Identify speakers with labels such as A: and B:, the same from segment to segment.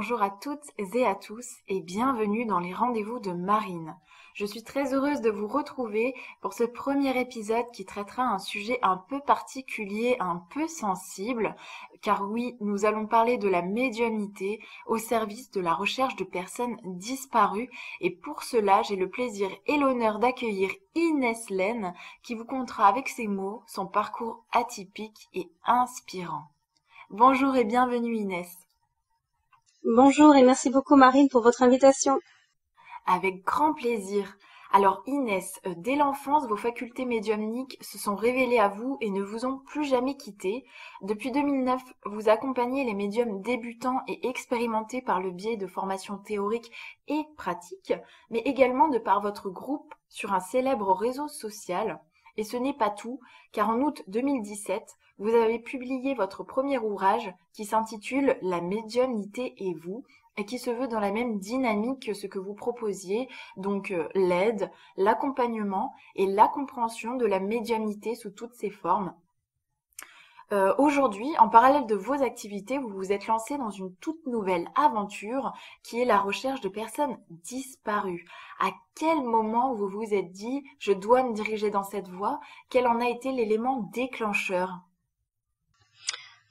A: Bonjour à toutes et à tous et bienvenue dans les rendez-vous de Marine. Je suis très heureuse de vous retrouver pour ce premier épisode qui traitera un sujet un peu particulier, un peu sensible, car oui, nous allons parler de la médiumnité au service de la recherche de personnes disparues et pour cela j'ai le plaisir et l'honneur d'accueillir Inès Laine qui vous contera avec ses mots son parcours atypique et inspirant. Bonjour et bienvenue Inès.
B: Bonjour et merci beaucoup Marine pour votre invitation.
A: Avec grand plaisir. Alors Inès, euh, dès l'enfance, vos facultés médiumniques se sont révélées à vous et ne vous ont plus jamais quitté. Depuis 2009, vous accompagnez les médiums débutants et expérimentés par le biais de formations théoriques et pratiques, mais également de par votre groupe sur un célèbre réseau social. Et ce n'est pas tout, car en août 2017, vous avez publié votre premier ouvrage qui s'intitule La médiumnité et vous, et qui se veut dans la même dynamique que ce que vous proposiez, donc euh, l'aide, l'accompagnement et la compréhension de la médiumnité sous toutes ses formes. Euh, aujourd'hui, en parallèle de vos activités, vous vous êtes lancé dans une toute nouvelle aventure qui est la recherche de personnes disparues. À quel moment vous vous êtes dit je dois me diriger dans cette voie Quel en a été l'élément déclencheur?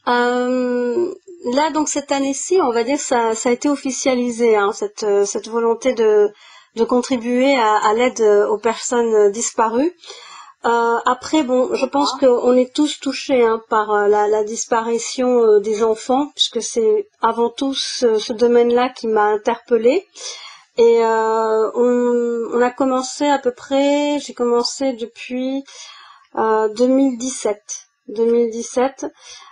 B: Euh, là, donc cette année-ci, on va dire ça, ça a été officialisé, hein, cette, euh, cette volonté de, de contribuer à, à l'aide euh, aux personnes disparues. Euh, après, bon, je pense qu'on est tous touchés hein, par la, la, disparition des enfants, puisque c'est avant tout ce, ce domaine-là qui m'a interpellée. Et euh, on, on, a commencé à peu près, j'ai commencé depuis 2017. 2017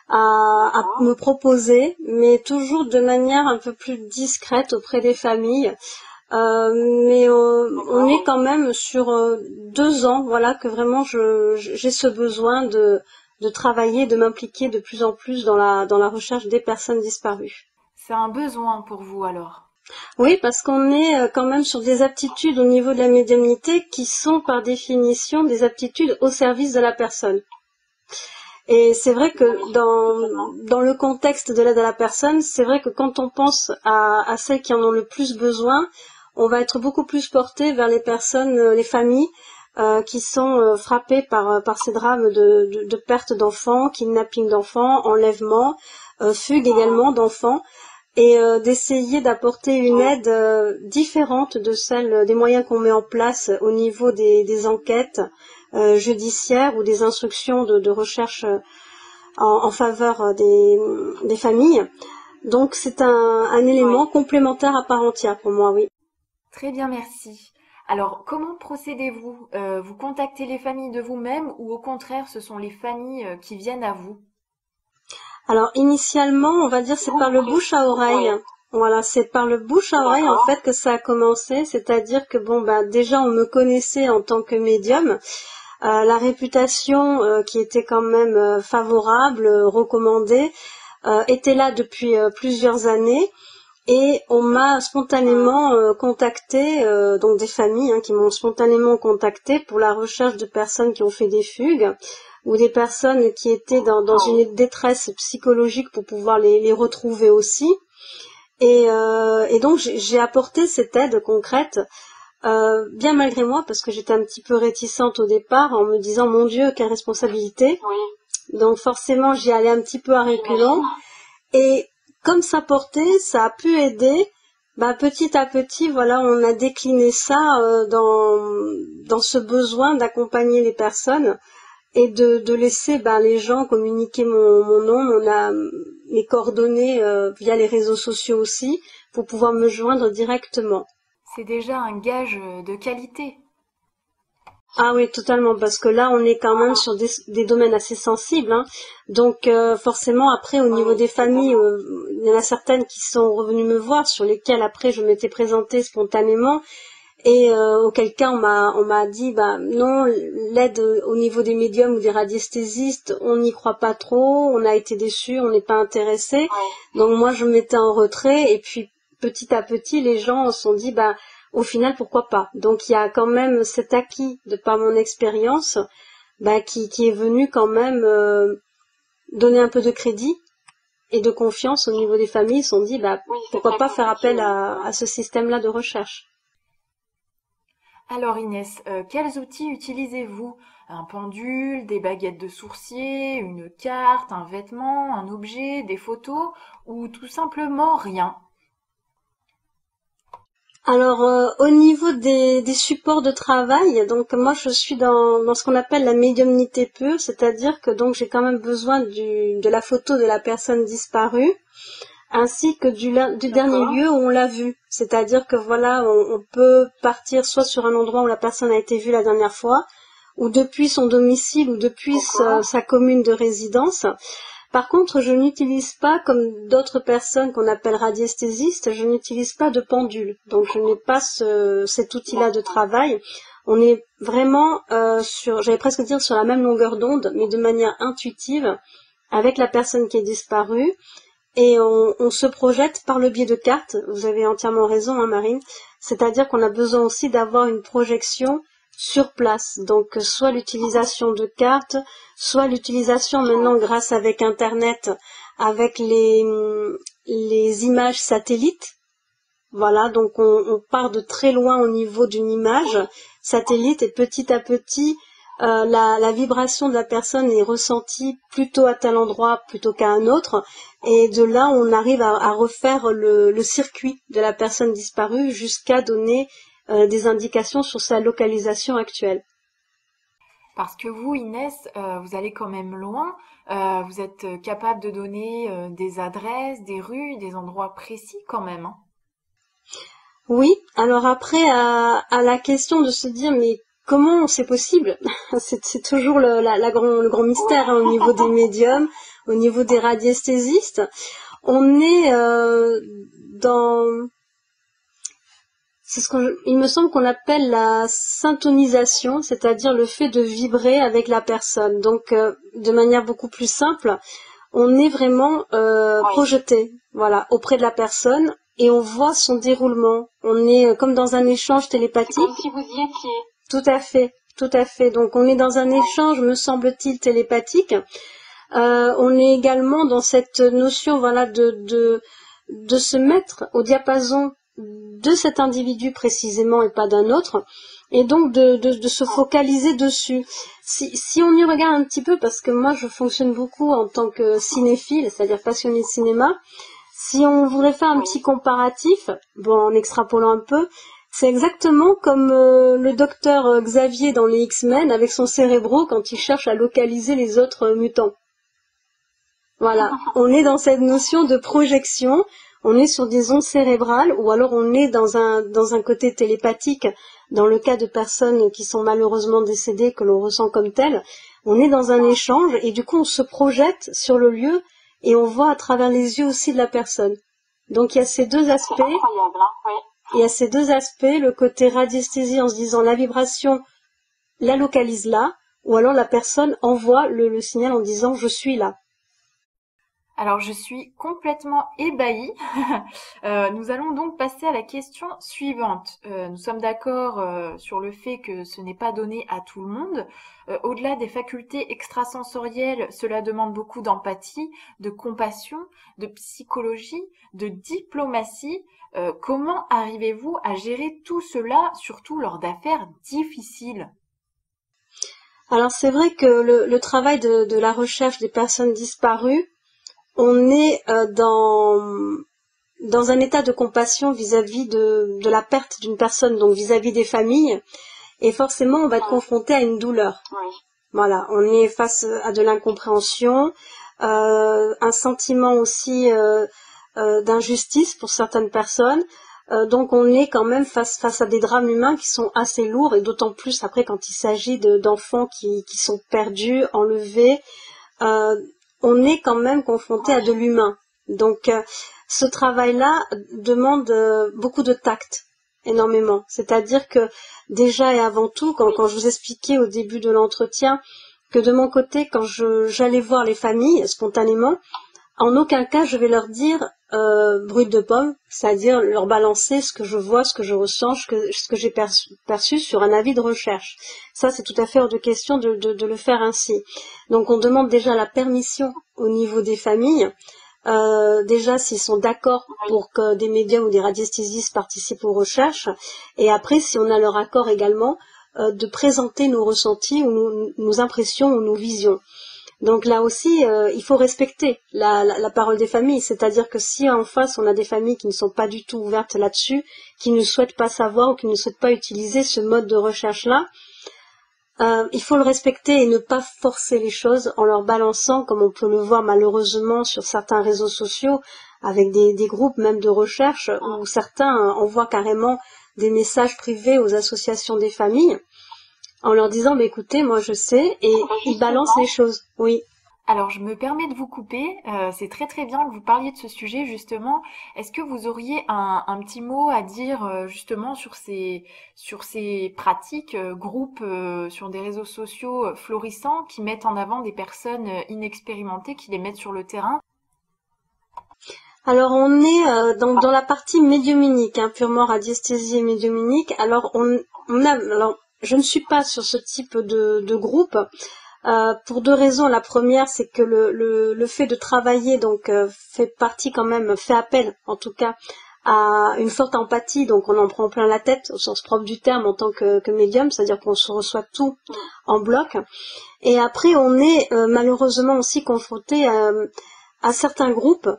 B: à, me proposer, mais toujours de manière un peu plus discrète auprès des familles. Euh, mais on est quand même sur euh, deux ans, voilà, que vraiment j'ai ce besoin de, de travailler, de m'impliquer de plus en plus dans la, dans la recherche des personnes disparues.
A: C'est un besoin pour vous alors?
B: Oui, parce qu'on est euh, quand même sur des aptitudes au niveau de la médiumnité qui sont par définition des aptitudes au service de la personne. Et c'est vrai que dans, dans le contexte de l'aide à la personne, c'est vrai que quand on pense à, à celles qui en ont le plus besoin, on va être beaucoup plus porté vers les personnes, euh, les familles euh, qui sont euh, frappées par, par ces drames de, de, de perte d'enfants, kidnapping d'enfants, enlèvement, euh, fugue également d'enfants, et euh, d'essayer d'apporter une aide différente de celle des moyens qu'on met en place au niveau des, des enquêtes, euh, judiciaires ou des instructions de, recherche en, faveur des, familles. Donc c'est un, élément complémentaire à part entière pour moi, oui.
A: Très bien, merci. Alors, comment procédez-vous Vous contactez les familles de vous-même ou au contraire, ce sont les familles qui viennent à vous?
B: Alors, initialement, on va dire c'est par le bouche à oreille. Voilà, c'est par le bouche à oreille en fait que ça a commencé, c'est-à-dire que bon bah déjà on me connaissait en tant que médium, euh, la réputation euh, qui était quand même euh, favorable, recommandée, était là depuis plusieurs années. Et on m'a spontanément contacté, donc des familles hein, qui m'ont spontanément contacté pour la recherche de personnes qui ont fait des fugues ou des personnes qui étaient dans, une détresse psychologique pour pouvoir les, retrouver aussi. Et, et donc j'ai apporté cette aide concrète euh, bien malgré moi, parce que j'étais un petit peu réticente au départ, en me disant mon Dieu, quelle responsabilité. Donc forcément, j'y allais un petit peu à reculons. Et comme ça portait, ça a pu aider. Bah, petit à petit, voilà, on a décliné ça euh, dans, dans ce besoin d'accompagner les personnes et de, de laisser bah, les gens communiquer mon, nom, a mes coordonnées euh, via les réseaux sociaux aussi, pour pouvoir me joindre directement
A: c'est déjà un gage de qualité.
B: Ah oui, totalement, parce que là, on est quand même sur des, domaines assez sensibles. Hein. Donc, euh, forcément, après, au niveau des familles, euh, il y en a certaines qui sont revenues me voir, sur lesquelles, après, je m'étais présentée spontanément, et euh, auquel cas, on m'a, on m'a dit, bah non, l'aide au niveau des médiums ou des radiesthésistes, on n'y croit pas trop, on a été déçus, on n'est pas intéressé. Donc, moi, je m'étais en retrait, et puis petit à petit, les gens se sont dit, bah, au final, pourquoi pas. Donc, il y a quand même cet acquis de par mon expérience, bah, qui, qui est venu quand même euh, donner un peu de crédit et de confiance au niveau des familles, se sont dit bah, pourquoi pas faire appel à, ce système-là de recherche.
A: Alors Inès, euh, quels outils utilisez-vous? Un pendule, des baguettes de sourcier, une carte, un vêtement, un objet, des photos ou tout simplement rien?
B: Alors euh, au niveau des, supports de travail, donc moi je suis dans, ce qu'on appelle la médiumnité pure, c'est-à-dire que donc j'ai quand même besoin de la photo de la personne disparue, ainsi que du, dernier lieu où on l'a vue. C'est-à-dire que voilà, on, peut partir soit sur un endroit où la personne a été vue la dernière fois, ou depuis son domicile ou depuis sa commune de résidence. Par contre, je n'utilise pas, comme d'autres personnes qu'on appelle radiesthésistes, je n'utilise pas de pendule. Donc, je n'ai pas cet outil-là de travail. On est vraiment euh, sur, j'allais presque dire sur la même longueur d'onde, mais de manière intuitive, avec la personne qui est disparue. Et on, se projette par le biais de cartes. Vous avez entièrement raison, hein, Marine. C'est-à-dire qu'on a besoin aussi d'avoir une projection sur place. Donc soit l'utilisation de cartes, soit l'utilisation maintenant grâce avec Internet, avec les, les images satellites. Voilà, donc on, part de très loin au niveau d'une image satellite et petit à petit, euh, la, vibration de la personne est ressentie plutôt à tel endroit plutôt qu'à un autre. Et de là, on arrive à, refaire le, le, circuit de la personne disparue jusqu'à donner euh, des indications sur sa localisation actuelle.
A: Parce que vous, Inès, euh, vous allez quand même loin. Euh, vous êtes capable de donner des adresses, des rues, des endroits précis quand même. Hein.
B: Oui. Alors après, à, la question de se dire, mais comment c'est possible? C'est, toujours le, la, grand, le grand mystère hein, au niveau des médiums, au niveau des radiesthésistes. On est dans c'est ce qu'il me semble qu'on appelle la syntonisation, c'est-à-dire le fait de vibrer avec la personne. Donc, euh, de manière beaucoup plus simple, on est vraiment euh, projeté, voilà, auprès de la personne et on voit son déroulement. On est euh, comme dans un échange télépathique. Comme
C: si vous y étiez.
B: Tout à fait, tout à fait. Donc, on est dans un échange, me semble-t-il, télépathique. on est également dans cette notion, voilà, de de de se mettre au diapason de cet individu précisément et pas d'un autre, et donc de, de, se focaliser dessus. Si, si on y regarde un petit peu, parce que moi je fonctionne beaucoup en tant que cinéphile, c'est-à-dire passionné de cinéma, si on voudrait faire un petit comparatif, bon en extrapolant un peu, c'est exactement comme euh, le docteur euh, Xavier dans les X-Men avec son cérébro quand il cherche à localiser les autres euh, mutants. Voilà, on est dans cette notion de projection, on est sur des ondes cérébrales ou alors on est dans un, dans un côté télépathique dans le cas de personnes qui sont malheureusement décédées que l'on ressent comme telles. On est dans un échange et du coup on se projette sur le lieu et on voit à travers les yeux aussi de la personne. Donc il y a ces deux aspects.
C: Hein,
B: il y a ces deux aspects, le côté radiesthésie en se disant la vibration la localise là, ou alors la personne envoie le signal en disant je suis là.
A: Alors je suis complètement ébahie. Euh, nous allons donc passer à la question suivante. Euh, nous sommes d'accord euh, sur le fait que ce n'est pas donné à tout le monde. Au-delà des facultés extrasensorielles, cela demande beaucoup d'empathie, de compassion, de psychologie, de diplomatie. comment arrivez-vous à gérer tout cela, surtout lors d'affaires difficiles?
B: Alors c'est vrai que le, travail de, la recherche des personnes disparues on est euh, dans dans un état de compassion vis-à-vis de, de la perte d'une personne, donc vis-à-vis des familles, et forcément on va être confronté à une douleur. Voilà, on est face à de l'incompréhension, euh, un sentiment aussi euh, d'injustice pour certaines personnes. donc on est quand même face face à des drames humains qui sont assez lourds et d'autant plus après quand il s'agit d'enfants qui, qui sont perdus, enlevés, on est quand même confronté à de l'humain. Donc euh, ce travail-là demande euh, beaucoup de tact, énormément. C'est-à-dire que déjà et avant tout, quand, quand je vous expliquais au début de l'entretien que de mon côté, quand j'allais voir les familles spontanément, en aucun cas je vais leur dire euh, brut de pomme, c'est-à-dire leur balancer ce que je vois, ce que je ressens, ce que, j'ai perçu, sur un avis de recherche. Ça, c'est tout à fait hors de question de, de, le faire ainsi. Donc, on demande déjà la permission au niveau des familles euh, déjà s'ils sont d'accord pour que des médias ou des radiesthésistes participent aux recherches, et après si on a leur accord également euh, de présenter nos ressentis ou nos, impressions ou nos visions. Donc là aussi, euh, il faut respecter la, parole des familles, c'est-à-dire que si en face on a des familles qui ne sont pas du tout ouvertes là-dessus, qui ne souhaitent pas savoir ou qui ne souhaitent pas utiliser ce mode de recherche-là, euh, il faut le respecter et ne pas forcer les choses en leur balançant, comme on peut le voir malheureusement sur certains réseaux sociaux, avec des, groupes même de recherche, où certains envoient carrément des messages privés aux associations des familles, en leur disant, bah, écoutez, moi je sais, et ils balancent les choses. Oui.
A: Alors, je me permets de vous couper. Euh, c'est très très bien que vous parliez de ce sujet justement. Est-ce que vous auriez un, petit mot à dire euh, justement sur ces sur ces pratiques euh, groupes sur des réseaux sociaux florissants qui mettent en avant des personnes inexpérimentées, qui les mettent sur le terrain?
B: Alors on est dans, dans la partie médiuminique, hein, purement radiesthésie et médiuminique. Alors on, on a, alors je ne suis pas sur ce type de, groupe. Euh, pour deux raisons. La première, c'est que le, fait de travailler donc euh, fait partie quand même, fait appel en tout cas à une forte empathie, donc on en prend plein la tête au sens propre du terme en tant que, que médium, c'est-à-dire qu'on se reçoit tout en bloc. Et après, on est euh, malheureusement aussi confronté à certains groupes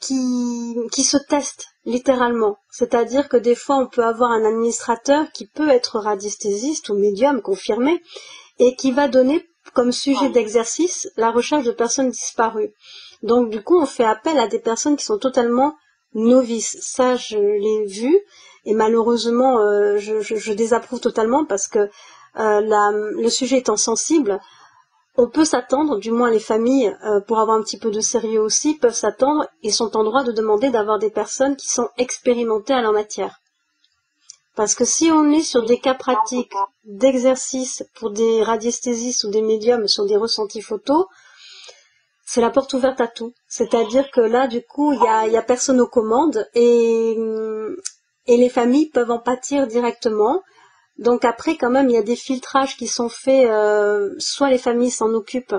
B: qui, qui se testent littéralement. C'est-à-dire que des fois, on peut avoir un administrateur qui peut être radiesthésiste ou médium confirmé et qui va donner comme sujet d'exercice la recherche de personnes disparues. Donc du coup, on fait appel à des personnes qui sont totalement novices. Ça, je l'ai vu et malheureusement, euh, je, désapprouve totalement parce que euh, le sujet étant sensible, on peut s'attendre, du moins les familles, euh, pour avoir un petit peu de sérieux aussi, peuvent s'attendre et sont en droit de demander d'avoir des personnes qui sont expérimentées à la matière. Parce que si on est sur des cas pratiques d'exercice pour des radiesthésistes ou des médiums sur des ressentis photos, c'est la porte ouverte à tout. C'est-à-dire que là, du coup, il y a, y a, personne aux commandes et, et les familles peuvent en pâtir directement. Donc après, quand même, il y a des filtrages qui sont faits, euh, soit les familles s'en occupent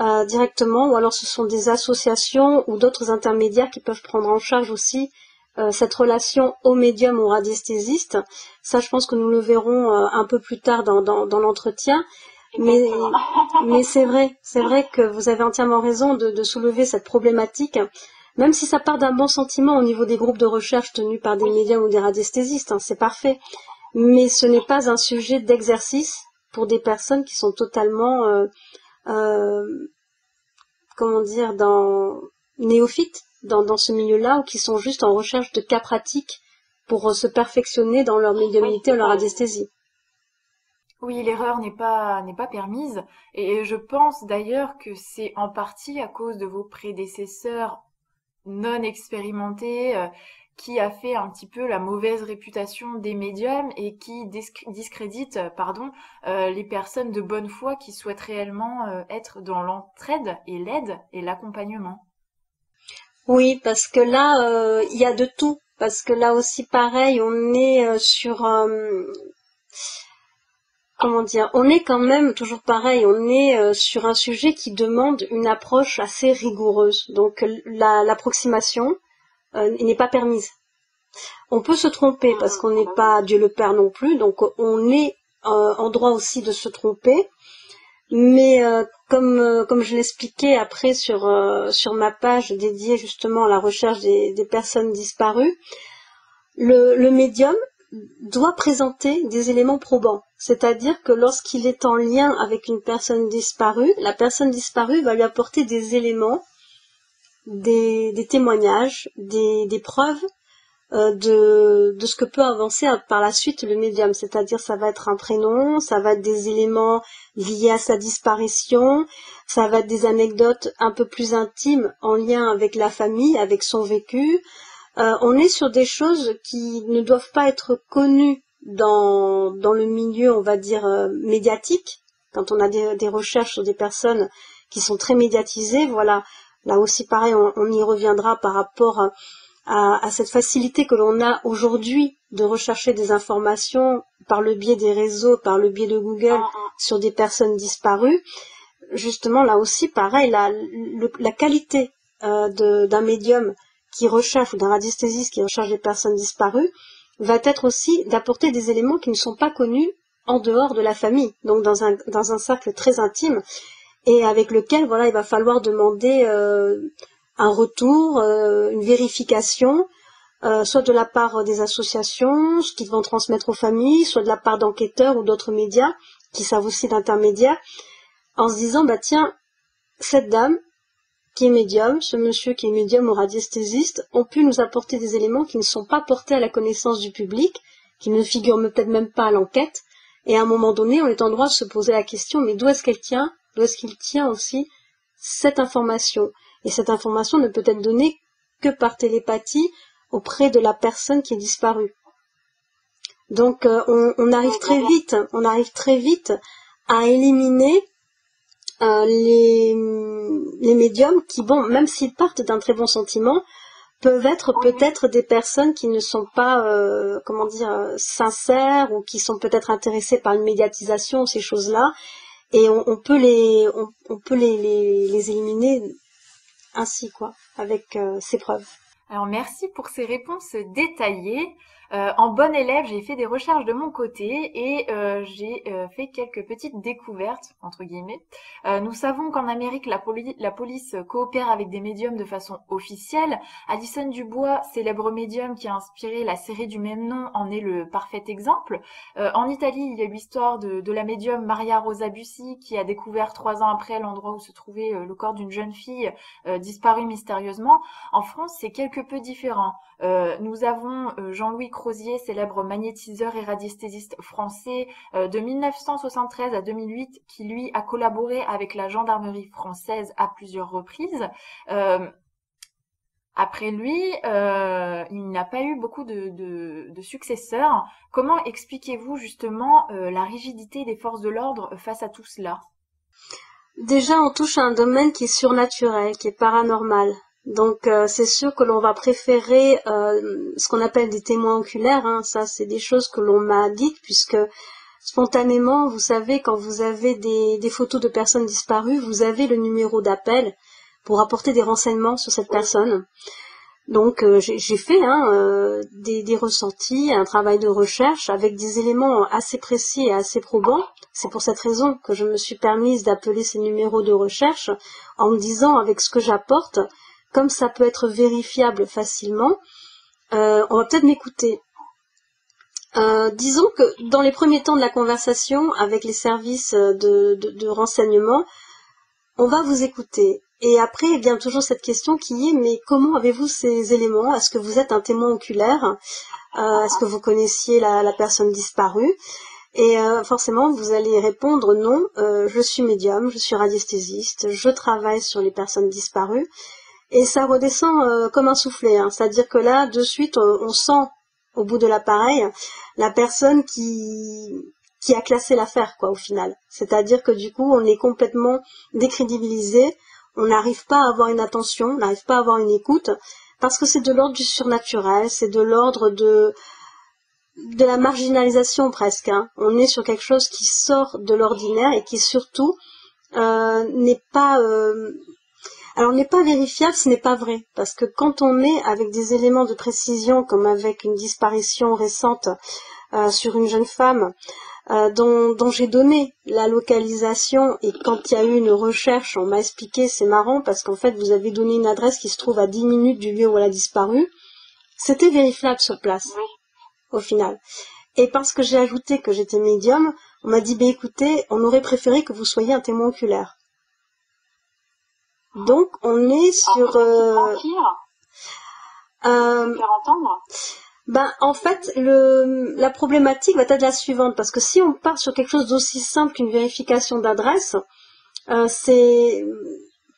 B: euh, directement, ou alors ce sont des associations ou d'autres intermédiaires qui peuvent prendre en charge aussi euh, cette relation au médium ou radiesthésiste. Ça, je pense que nous le verrons euh, un peu plus tard dans, dans, l'entretien. Mais, mais c'est vrai, c'est vrai que vous avez entièrement raison de, de, soulever cette problématique, même si ça part d'un bon sentiment au niveau des groupes de recherche tenus par des médiums ou des radiesthésistes, hein, c'est parfait. Mais ce n'est pas un sujet d'exercice pour des personnes qui sont totalement, euh, euh, comment dire, dans néophytes dans, ce milieu-là ou qui sont juste en recherche de cas pratiques pour euh, se perfectionner dans leur médiumnité ou leur anesthésie.
A: Oui, l'erreur n'est pas n'est pas permise et je pense d'ailleurs que c'est en partie à cause de vos prédécesseurs non expérimentés qui a fait un petit peu la mauvaise réputation des médiums et qui discrédite pardon euh, les personnes de bonne foi qui souhaitent réellement être dans l'entraide et l'aide et l'accompagnement.
B: Oui, parce que là, euh, il y a de tout. Parce que là aussi, pareil, on est euh, sur... Euh, comment dire On est quand même, toujours pareil, on est sur un sujet qui demande une approche assez rigoureuse. Donc l'approximation n'est pas permise. On peut se tromper parce qu'on n'est pas Dieu le Père non plus, donc on est en droit aussi de se tromper. Mais euh, comme euh, comme je l'expliquais après sur euh, sur ma page dédiée justement à la recherche des, des personnes disparues, le, le médium doit présenter des éléments probants. C'est-à-dire que lorsqu'il est en lien avec une personne disparue, la personne disparue va lui apporter des éléments, des, témoignages, des, preuves euh, de, de ce que peut avancer par la suite le médium. C'est-à-dire ça va être un prénom, ça va être des éléments liés à sa disparition, ça va être des anecdotes un peu plus intimes en lien avec la famille, avec son vécu. Euh, on est sur des choses qui ne doivent pas être connues dans, dans le milieu, on va dire, euh, médiatique. Quand on a des, des, recherches sur des personnes qui sont très médiatisées, voilà, là aussi pareil, on, on y reviendra par rapport à à, cette facilité que l'on a aujourd'hui de rechercher des informations par le biais des réseaux, par le biais de Google ah, ah. sur des personnes disparues, justement là aussi pareil, la, la qualité euh, d'un médium qui recherche ou d'un radiesthésiste qui recherche des personnes disparues va être aussi d'apporter des éléments qui ne sont pas connus en dehors de la famille, donc dans un, dans un cercle très intime et avec lequel voilà il va falloir demander euh, un retour, euh, une vérification, euh, soit de la part des associations, ce qu'ils vont transmettre aux familles, soit de la part d'enquêteurs ou d'autres médias qui savent aussi d'intermédiaires, en se disant bah tiens cette dame qui est médium, ce monsieur qui est médium ou radiesthésiste, ont pu nous apporter des éléments qui ne sont pas portés à la connaissance du public, qui ne figurent peut-être même pas à l'enquête, et à un moment donné, on est en droit de se poser la question, mais d'où est-ce qu'elle tient D'où est-ce qu'il tient aussi cette information Et cette information ne peut être donnée que par télépathie auprès de la personne qui est disparue. Donc euh, on, arrive très vite, on arrive très vite à éliminer euh, les, les médiums qui, bon, même s'ils partent d'un très bon sentiment, peuvent être peut-être des personnes qui ne sont pas, euh, comment dire, sincères ou qui sont peut-être intéressées par une médiatisation, ces choses-là, et on, peut les, on, peut les, les, éliminer ainsi, quoi, avec euh, ces preuves.
A: Alors merci pour ces réponses détaillées. Euh, en bonne élève, j'ai fait des recherches de mon côté et euh, j'ai euh, fait quelques petites découvertes, entre guillemets. nous savons qu'en Amérique, la, la, police coopère avec des médiums de façon officielle. Alison Dubois, célèbre médium qui a inspiré la série du même nom, en est le parfait exemple. en Italie, il y a l'histoire de, de, la médium Maria Rosa Bussi qui a découvert trois ans après l'endroit où se trouvait le corps d'une jeune fille disparue mystérieusement. En France, c'est quelque peu différent. nous avons Jean-Louis Crozier, célèbre magnétiseur et radiesthésiste français euh, de 1973 à 2008, qui lui a collaboré avec la gendarmerie française à plusieurs reprises. Euh, après lui, euh, il n'a pas eu beaucoup de, successeurs. Comment expliquez-vous justement la rigidité des forces de l'ordre face à tout cela?
B: Déjà, on touche à un domaine qui est surnaturel, qui est paranormal. Donc euh, c'est sûr que l'on va préférer euh, ce qu'on appelle des témoins oculaires. Hein. Ça, c'est des choses que l'on m'a dites puisque spontanément, vous savez, quand vous avez des, des photos de personnes disparues, vous avez le numéro d'appel pour apporter des renseignements sur cette personne. Donc euh, j'ai fait hein, des, des, ressentis, un travail de recherche avec des éléments assez précis et assez probants. C'est pour cette raison que je me suis permise d'appeler ces numéros de recherche en me disant avec ce que j'apporte, comme ça peut être vérifiable facilement, euh, on va peut-être m'écouter. Euh, disons que dans les premiers temps de la conversation avec les services de, renseignement, on va vous écouter. Et après, il vient toujours cette question qui est, mais comment avez-vous ces éléments? Est-ce que vous êtes un témoin oculaire? Euh, Est-ce que vous connaissiez la, personne disparue? Et forcément, vous allez répondre non, je suis médium, je suis radiesthésiste, je travaille sur les personnes disparues et ça redescend euh, comme un soufflet. Hein. C'est-à-dire que là, de suite, on, sent au bout de l'appareil la personne qui qui a classé l'affaire, quoi, au final. C'est-à-dire que du coup, on est complètement décrédibilisé, on n'arrive pas à avoir une attention, on n'arrive pas à avoir une écoute, parce que c'est de l'ordre du surnaturel, c'est de l'ordre de de la marginalisation presque. Hein. On est sur quelque chose qui sort de l'ordinaire et qui surtout euh, n'est pas euh, alors n'est pas vérifiable, ce n'est pas vrai, parce que quand on est avec des éléments de précision, comme avec une disparition récente euh, sur une jeune femme, euh, dont, j'ai donné la localisation, et quand il y a eu une recherche, on m'a expliqué, c'est marrant, parce qu'en fait, vous avez donné une adresse qui se trouve à 10 minutes du lieu où elle a disparu, c'était vérifiable sur place, au final. Et parce que j'ai ajouté que j'étais médium, on m'a dit, bah, écoutez, on aurait préféré que vous soyez un témoin oculaire. Donc on est sur euh,
C: euh,
B: ben en fait le la problématique va être la suivante parce que si on part sur quelque chose d'aussi simple qu'une vérification d'adresse, euh, c'est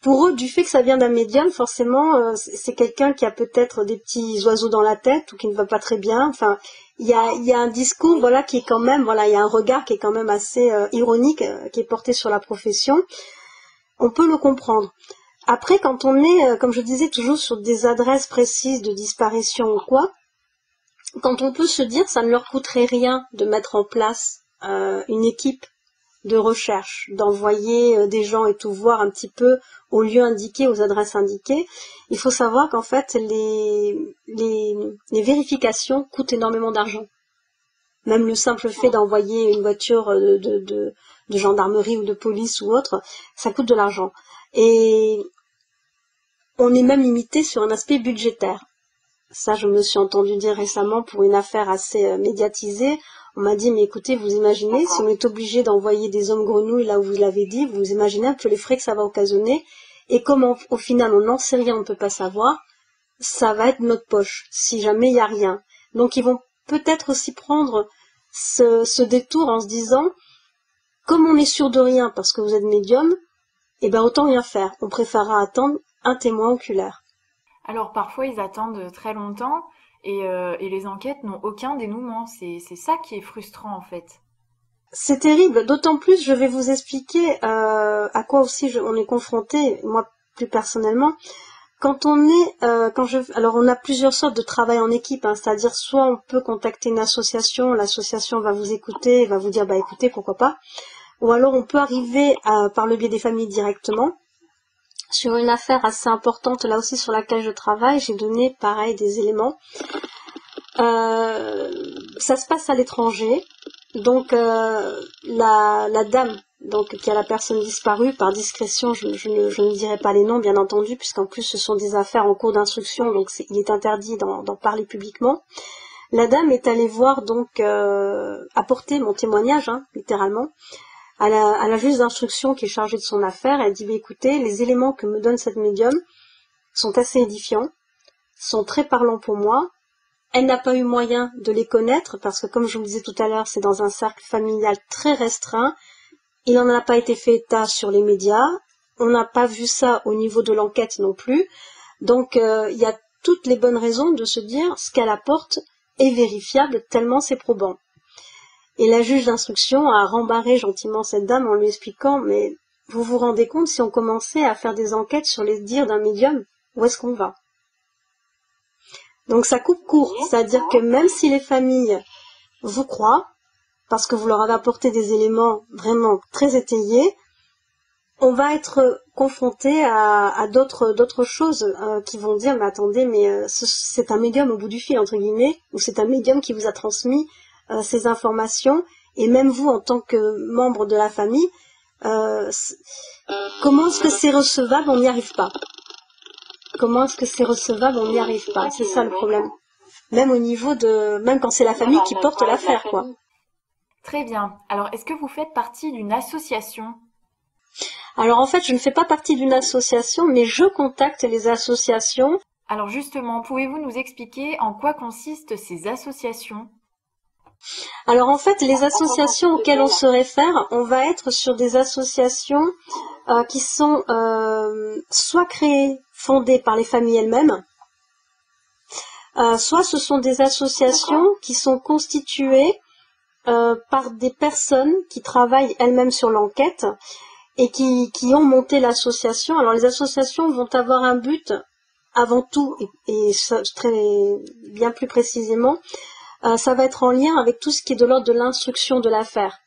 B: pour eux du fait que ça vient d'un médium forcément euh, c'est quelqu'un qui a peut-être des petits oiseaux dans la tête ou qui ne va pas très bien. Enfin il y a, y a un discours voilà qui est quand même voilà il y a un regard qui est quand même assez euh, ironique qui est porté sur la profession. On peut le comprendre. Après, quand on est, euh, comme je disais, toujours sur des adresses précises de disparition ou quoi, quand on peut se dire ça ne leur coûterait rien de mettre en place euh, une équipe de recherche, d'envoyer euh, des gens et tout voir un petit peu aux lieux indiqués, aux adresses indiquées. Il faut savoir qu'en fait, les, les, vérifications coûtent énormément d'argent. Même le simple fait d'envoyer une voiture de, de, de, gendarmerie ou de police ou autre, ça coûte de l'argent. Et on est même limité sur un aspect budgétaire. Ça, je me suis entendu dire récemment pour une affaire assez euh, médiatisée. On m'a dit, mais écoutez, vous imaginez, si on est obligé d'envoyer des hommes grenouilles là où vous l'avez dit, vous imaginez un peu les frais que ça va occasionner. Et comme au final on n'en sait rien, on ne peut pas savoir, ça va être notre poche, si jamais il n'y a rien. Donc ils vont peut-être aussi prendre ce, détour en se disant, comme on est sûr de rien parce que vous êtes médium, eh ben autant rien faire. On préférera attendre un témoin oculaire.
A: Alors parfois ils attendent très longtemps euh, et, les enquêtes n'ont aucun dénouement. C'est ça qui est frustrant en fait.
B: C'est terrible, d'autant plus je vais vous expliquer euh, à quoi aussi on est confronté, moi plus personnellement. Quand on est, euh, quand je, alors on a plusieurs sortes de travail en équipe, hein, c'est-à-dire soit on peut contacter une association, l'association va vous écouter, va vous dire bah écoutez pourquoi pas, ou alors on peut arriver par le biais des familles directement. Sur une affaire assez importante, là aussi sur laquelle je travaille, j'ai donné pareil des éléments. Euh, ça se passe à l'étranger. Donc euh, la, dame donc qui a la personne disparue, par discrétion, je, ne, dirai pas les noms, bien entendu, puisqu'en plus ce sont des affaires en cours d'instruction, donc il est interdit d'en parler publiquement. La dame est allée voir donc euh, apporter mon témoignage, hein, littéralement, à la, à la juge d'instruction qui est chargée de son affaire. Elle dit, bah, écoutez, les éléments que me donne cette médium sont assez édifiants, sont très parlants pour moi. Elle n'a pas eu moyen de les connaître parce que, comme je vous le disais tout à l'heure, c'est dans un cercle familial très restreint. Il n'en a pas été fait état sur les médias. On n'a pas vu ça au niveau de l'enquête non plus. Donc, euh, il y a toutes les bonnes raisons de se dire ce qu'elle apporte est vérifiable tellement c'est probant. Et la juge d'instruction a rembarré gentiment cette dame en lui expliquant Mais vous vous rendez compte si on commençait à faire des enquêtes sur les dires d'un médium, où est-ce qu'on va? Donc ça coupe court, c'est-à-dire que même si les familles vous croient, parce que vous leur avez apporté des éléments vraiment très étayés, on va être confronté à, d'autres d'autres choses euh, qui vont dire mais attendez mais euh, c'est un médium au bout du fil entre guillemets ou c'est un médium qui vous a transmis euh, ces informations et même vous en tant que membre de la famille, euh, comment est-ce que c'est recevable On n'y arrive pas? Comment est-ce que c'est recevable On n'y arrive pas? C'est ça le problème. Même au niveau de, même quand c'est la famille qui porte l'affaire, quoi.
A: Très bien. Alors, est-ce que vous faites partie d'une association?
B: Alors, en fait, je ne fais pas partie d'une association, mais je contacte les associations.
A: Alors, justement, pouvez-vous nous expliquer en quoi consistent ces associations?
B: Alors en fait, les associations auxquelles on se réfère, on va être sur des associations euh, qui sont euh, soit créées, fondées par les familles elles-mêmes, euh, soit ce sont des associations qui sont constituées par des personnes qui travaillent elles-mêmes sur l'enquête et qui, ont monté l'association. Alors les associations vont avoir un but avant tout, et, et très bien plus précisément, euh, ça va être en lien avec tout ce qui est de l'ordre de l'instruction de l'affaire.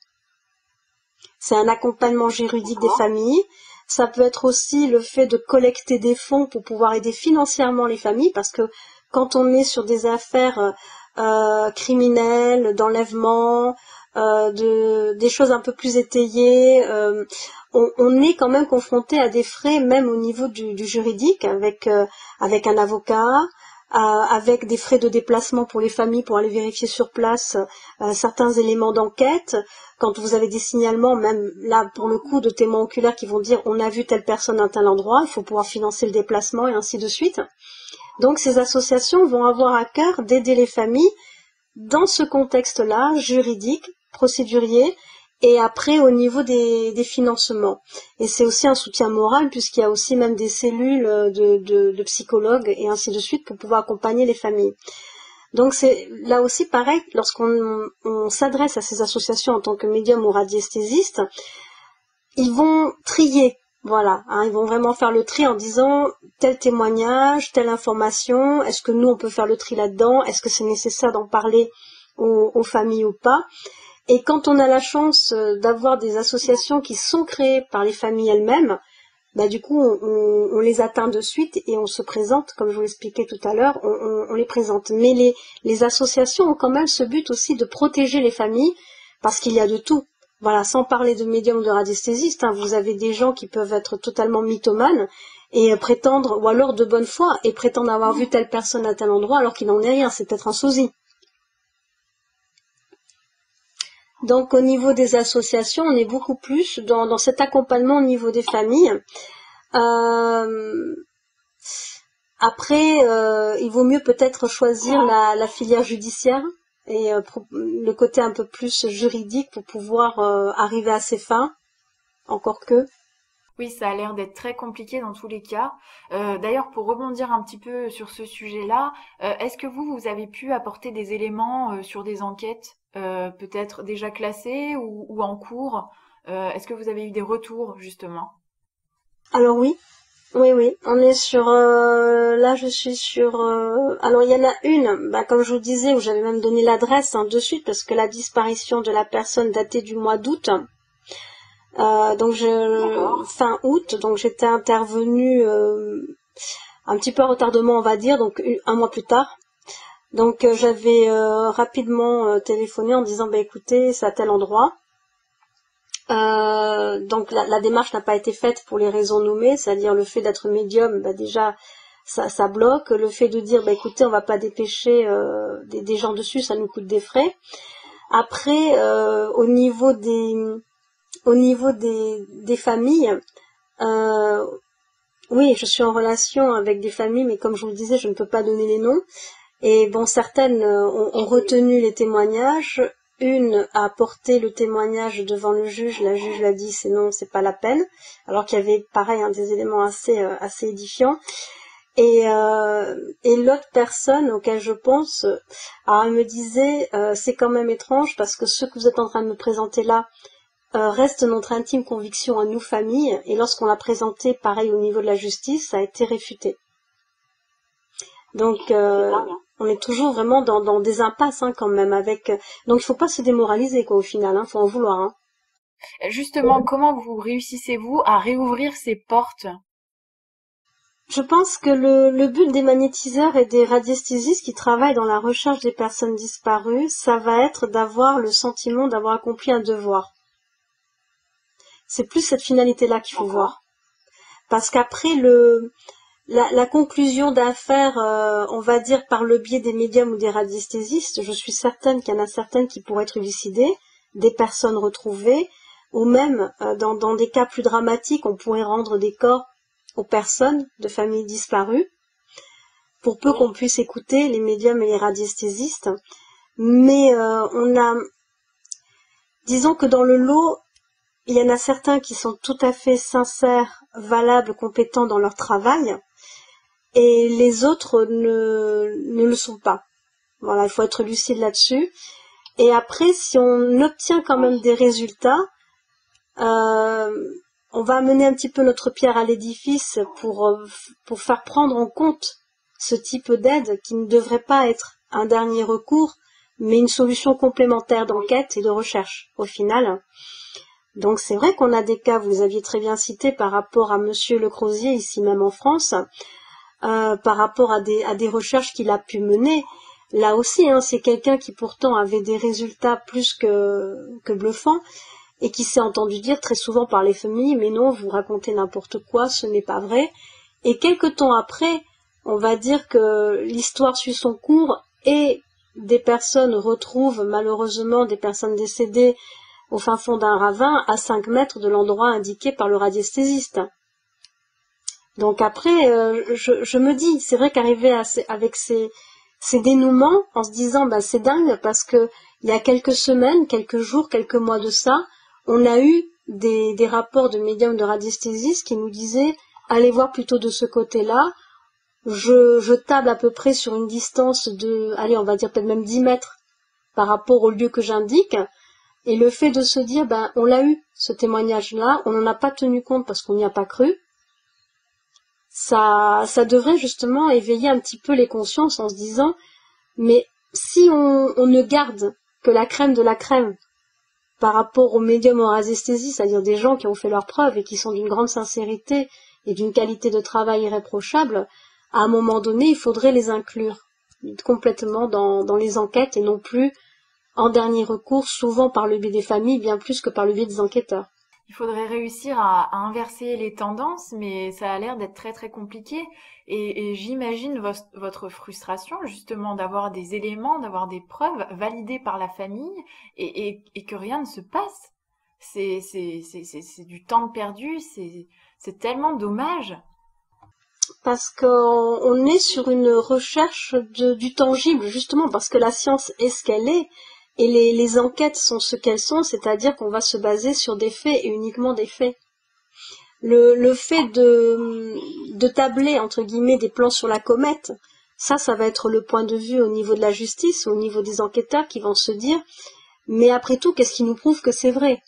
B: C'est un accompagnement juridique des familles. Ça peut être aussi le fait de collecter des fonds pour pouvoir aider financièrement les familles, parce que quand on est sur des affaires euh, euh, criminelles, d'enlèvement, de, des choses un peu plus étayées, on, est quand même confronté à des frais, même au niveau du, du juridique, avec, avec un avocat, avec des frais de déplacement pour les familles pour aller vérifier sur place euh, certains éléments d'enquête. Quand vous avez des signalements, même là pour le coup de témoins oculaires qui vont dire on a vu telle personne à tel endroit, il faut pouvoir financer le déplacement et ainsi de suite. Donc ces associations vont avoir à cœur d'aider les familles dans ce contexte-là, juridique, procédurier, et après au niveau des, financements. Et c'est aussi un soutien moral puisqu'il y a aussi même des cellules de, de, psychologues et ainsi de suite pour pouvoir accompagner les familles. Donc c'est là aussi pareil, lorsqu'on s'adresse à ces associations en tant que médium ou radiesthésiste, ils vont trier, voilà, hein, ils vont vraiment faire le tri en disant tel témoignage, telle information, est-ce que nous on peut faire le tri là-dedans, est-ce que c'est nécessaire d'en parler aux, aux familles ou pas Et quand on a la chance euh, d'avoir des associations qui sont créées par les familles elles-mêmes, bah du coup on, les atteint de suite et on se présente, comme je vous l'expliquais tout à l'heure, on, les présente. Mais les, les associations ont quand même ce but aussi de protéger les familles parce qu'il y a de tout. Voilà, sans parler de médiums de radiesthésistes, hein, vous avez des gens qui peuvent être totalement mythomanes et prétendre, ou alors de bonne foi, et prétendre avoir vu telle personne à tel endroit alors qu'il n'en est rien, c'est peut-être un sosie. Donc au niveau des associations, on est beaucoup plus dans, cet accompagnement au niveau des familles. Euh, après, euh, il vaut mieux peut-être choisir la, filière judiciaire et euh, le côté un peu plus juridique pour pouvoir arriver à ses fins. Encore que.
A: Oui, ça a l'air d'être très compliqué dans tous les cas. D'ailleurs, pour rebondir un petit peu sur ce sujet-là, est-ce que vous, vous avez pu apporter des éléments sur des enquêtes euh, peut-être déjà classés ou, en cours euh, Est-ce que vous avez eu des retours justement?
B: Alors oui, oui, oui. On est sur. Euh, là, je suis sur. alors, il y en a une, bah, comme je vous disais, où j'avais même donné l'adresse hein, de suite parce que la disparition de la personne datait du mois d'août. Donc, je, fin août, donc j'étais intervenue un petit peu à retardement, on va dire, donc un mois plus tard. Donc euh, j'avais euh, rapidement euh, téléphoné en disant bah écoutez c'est à tel endroit. donc la, démarche n'a pas été faite pour les raisons nommées, c'est-à-dire le fait d'être médium, bah déjà ça, ça bloque. Le fait de dire bah écoutez on va pas dépêcher des, gens dessus, ça nous coûte des frais. Après au niveau des au niveau des, familles, oui, je suis en relation avec des familles, mais comme je vous le disais, je ne peux pas donner les noms. Et bon, certaines euh, ont, retenu les témoignages. Une a apporté le témoignage devant le juge. La juge l'a dit, c'est non, c'est pas la peine. Alors qu'il y avait, pareil, hein, des éléments assez, euh, assez édifiants. Et, euh, l'autre personne auquel je pense, elle me disait, c'est quand même étrange parce que ce que vous êtes en train de me présenter là reste notre intime conviction à nous familles. Et lorsqu'on l'a présenté, pareil au niveau de la justice, ça a été réfuté. Donc, on est toujours vraiment dans, des impasses hein, quand même avec. Donc il faut pas se démoraliser quoi au final, hein, faut en vouloir. Hein.
A: Justement, comment vous réussissez-vous à réouvrir ces portes?
B: Je pense que le, but des magnétiseurs et des radiesthésistes qui travaillent dans la recherche des personnes disparues, ça va être d'avoir le sentiment d'avoir accompli un devoir. C'est plus cette finalité-là qu'il faut voir. Parce qu'après le la, conclusion d'affaires, euh, on va dire par le biais des médiums ou des radiesthésistes, je suis certaine qu'il y en a certaines qui pourraient être élucidées, des personnes retrouvées, ou même euh, dans, dans, des cas plus dramatiques, on pourrait rendre des corps aux personnes de familles disparues, pour peu qu'on puisse écouter les médiums et les radiesthésistes. Mais euh, on a, disons que dans le lot, il y en a certains qui sont tout à fait sincères, valables, compétents dans leur travail, et les autres ne, le sont pas. Voilà, il faut être lucide là-dessus. Et après, si on obtient quand même des résultats, euh, on va amener un petit peu notre pierre à l'édifice pour faire prendre en compte ce type d'aide qui ne devrait pas être un dernier recours, mais une solution complémentaire d'enquête et de recherche au final. Donc c'est vrai qu'on a des cas, vous aviez très bien cité par rapport à Monsieur Le Crozier ici même en France, euh, par rapport à des, recherches qu'il a pu mener. Là aussi, hein, c'est quelqu'un qui pourtant avait des résultats plus que, que bluffants et qui s'est entendu dire très souvent par les familles, mais non, vous racontez n'importe quoi, ce n'est pas vrai. Et quelque temps après, on va dire que l'histoire suit son cours et des personnes retrouvent malheureusement des personnes décédées au fin fond d'un ravin à 5 mètres de l'endroit indiqué par le radiesthésiste. Donc après, euh, je, me dis, c'est vrai qu'arriver avec ces, dénouements en se disant, bah, c'est dingue parce que il y a quelques semaines, quelques jours, quelques mois de ça, on a eu des, rapports de médiums de radiesthésistes qui nous disaient, allez voir plutôt de ce côté-là. Je, je table à peu près sur une distance de, allez, on va dire peut-être même 10 mètres par rapport au lieu que j'indique. Et le fait de se dire, ben, on l'a eu, ce témoignage-là, on n'en a pas tenu compte parce qu'on n'y a pas cru, ça, ça devrait justement éveiller un petit peu les consciences en se disant, mais si on, ne garde que la crème de la crème par rapport aux médiums en radiesthésie, c'est-à-dire des gens qui ont fait leurs preuves et qui sont d'une grande sincérité et d'une qualité de travail irréprochable, à un moment donné, il faudrait les inclure complètement dans les enquêtes et non plus en dernier recours, souvent par le biais des familles, bien plus que par le biais des enquêteurs.
A: Il faudrait réussir à, inverser les tendances, mais ça a l'air d'être très très compliqué. Et, j'imagine votre frustration justement d'avoir des éléments, d'avoir des preuves validées par la famille et, que rien ne se passe. C'est du temps perdu, c'est tellement dommage.
B: Parce qu'on est sur une recherche du tangible, justement, parce que la science est ce qu'elle est, et les, enquêtes sont ce qu'elles sont, c'est-à-dire qu'on va se baser sur des faits et uniquement des faits. Le, fait de, de tabler, entre guillemets, des plans sur la comète, ça, ça va être le point de vue au niveau de la justice, au niveau des enquêteurs qui vont se dire, mais après tout, qu'est-ce qui nous prouve que c'est vrai?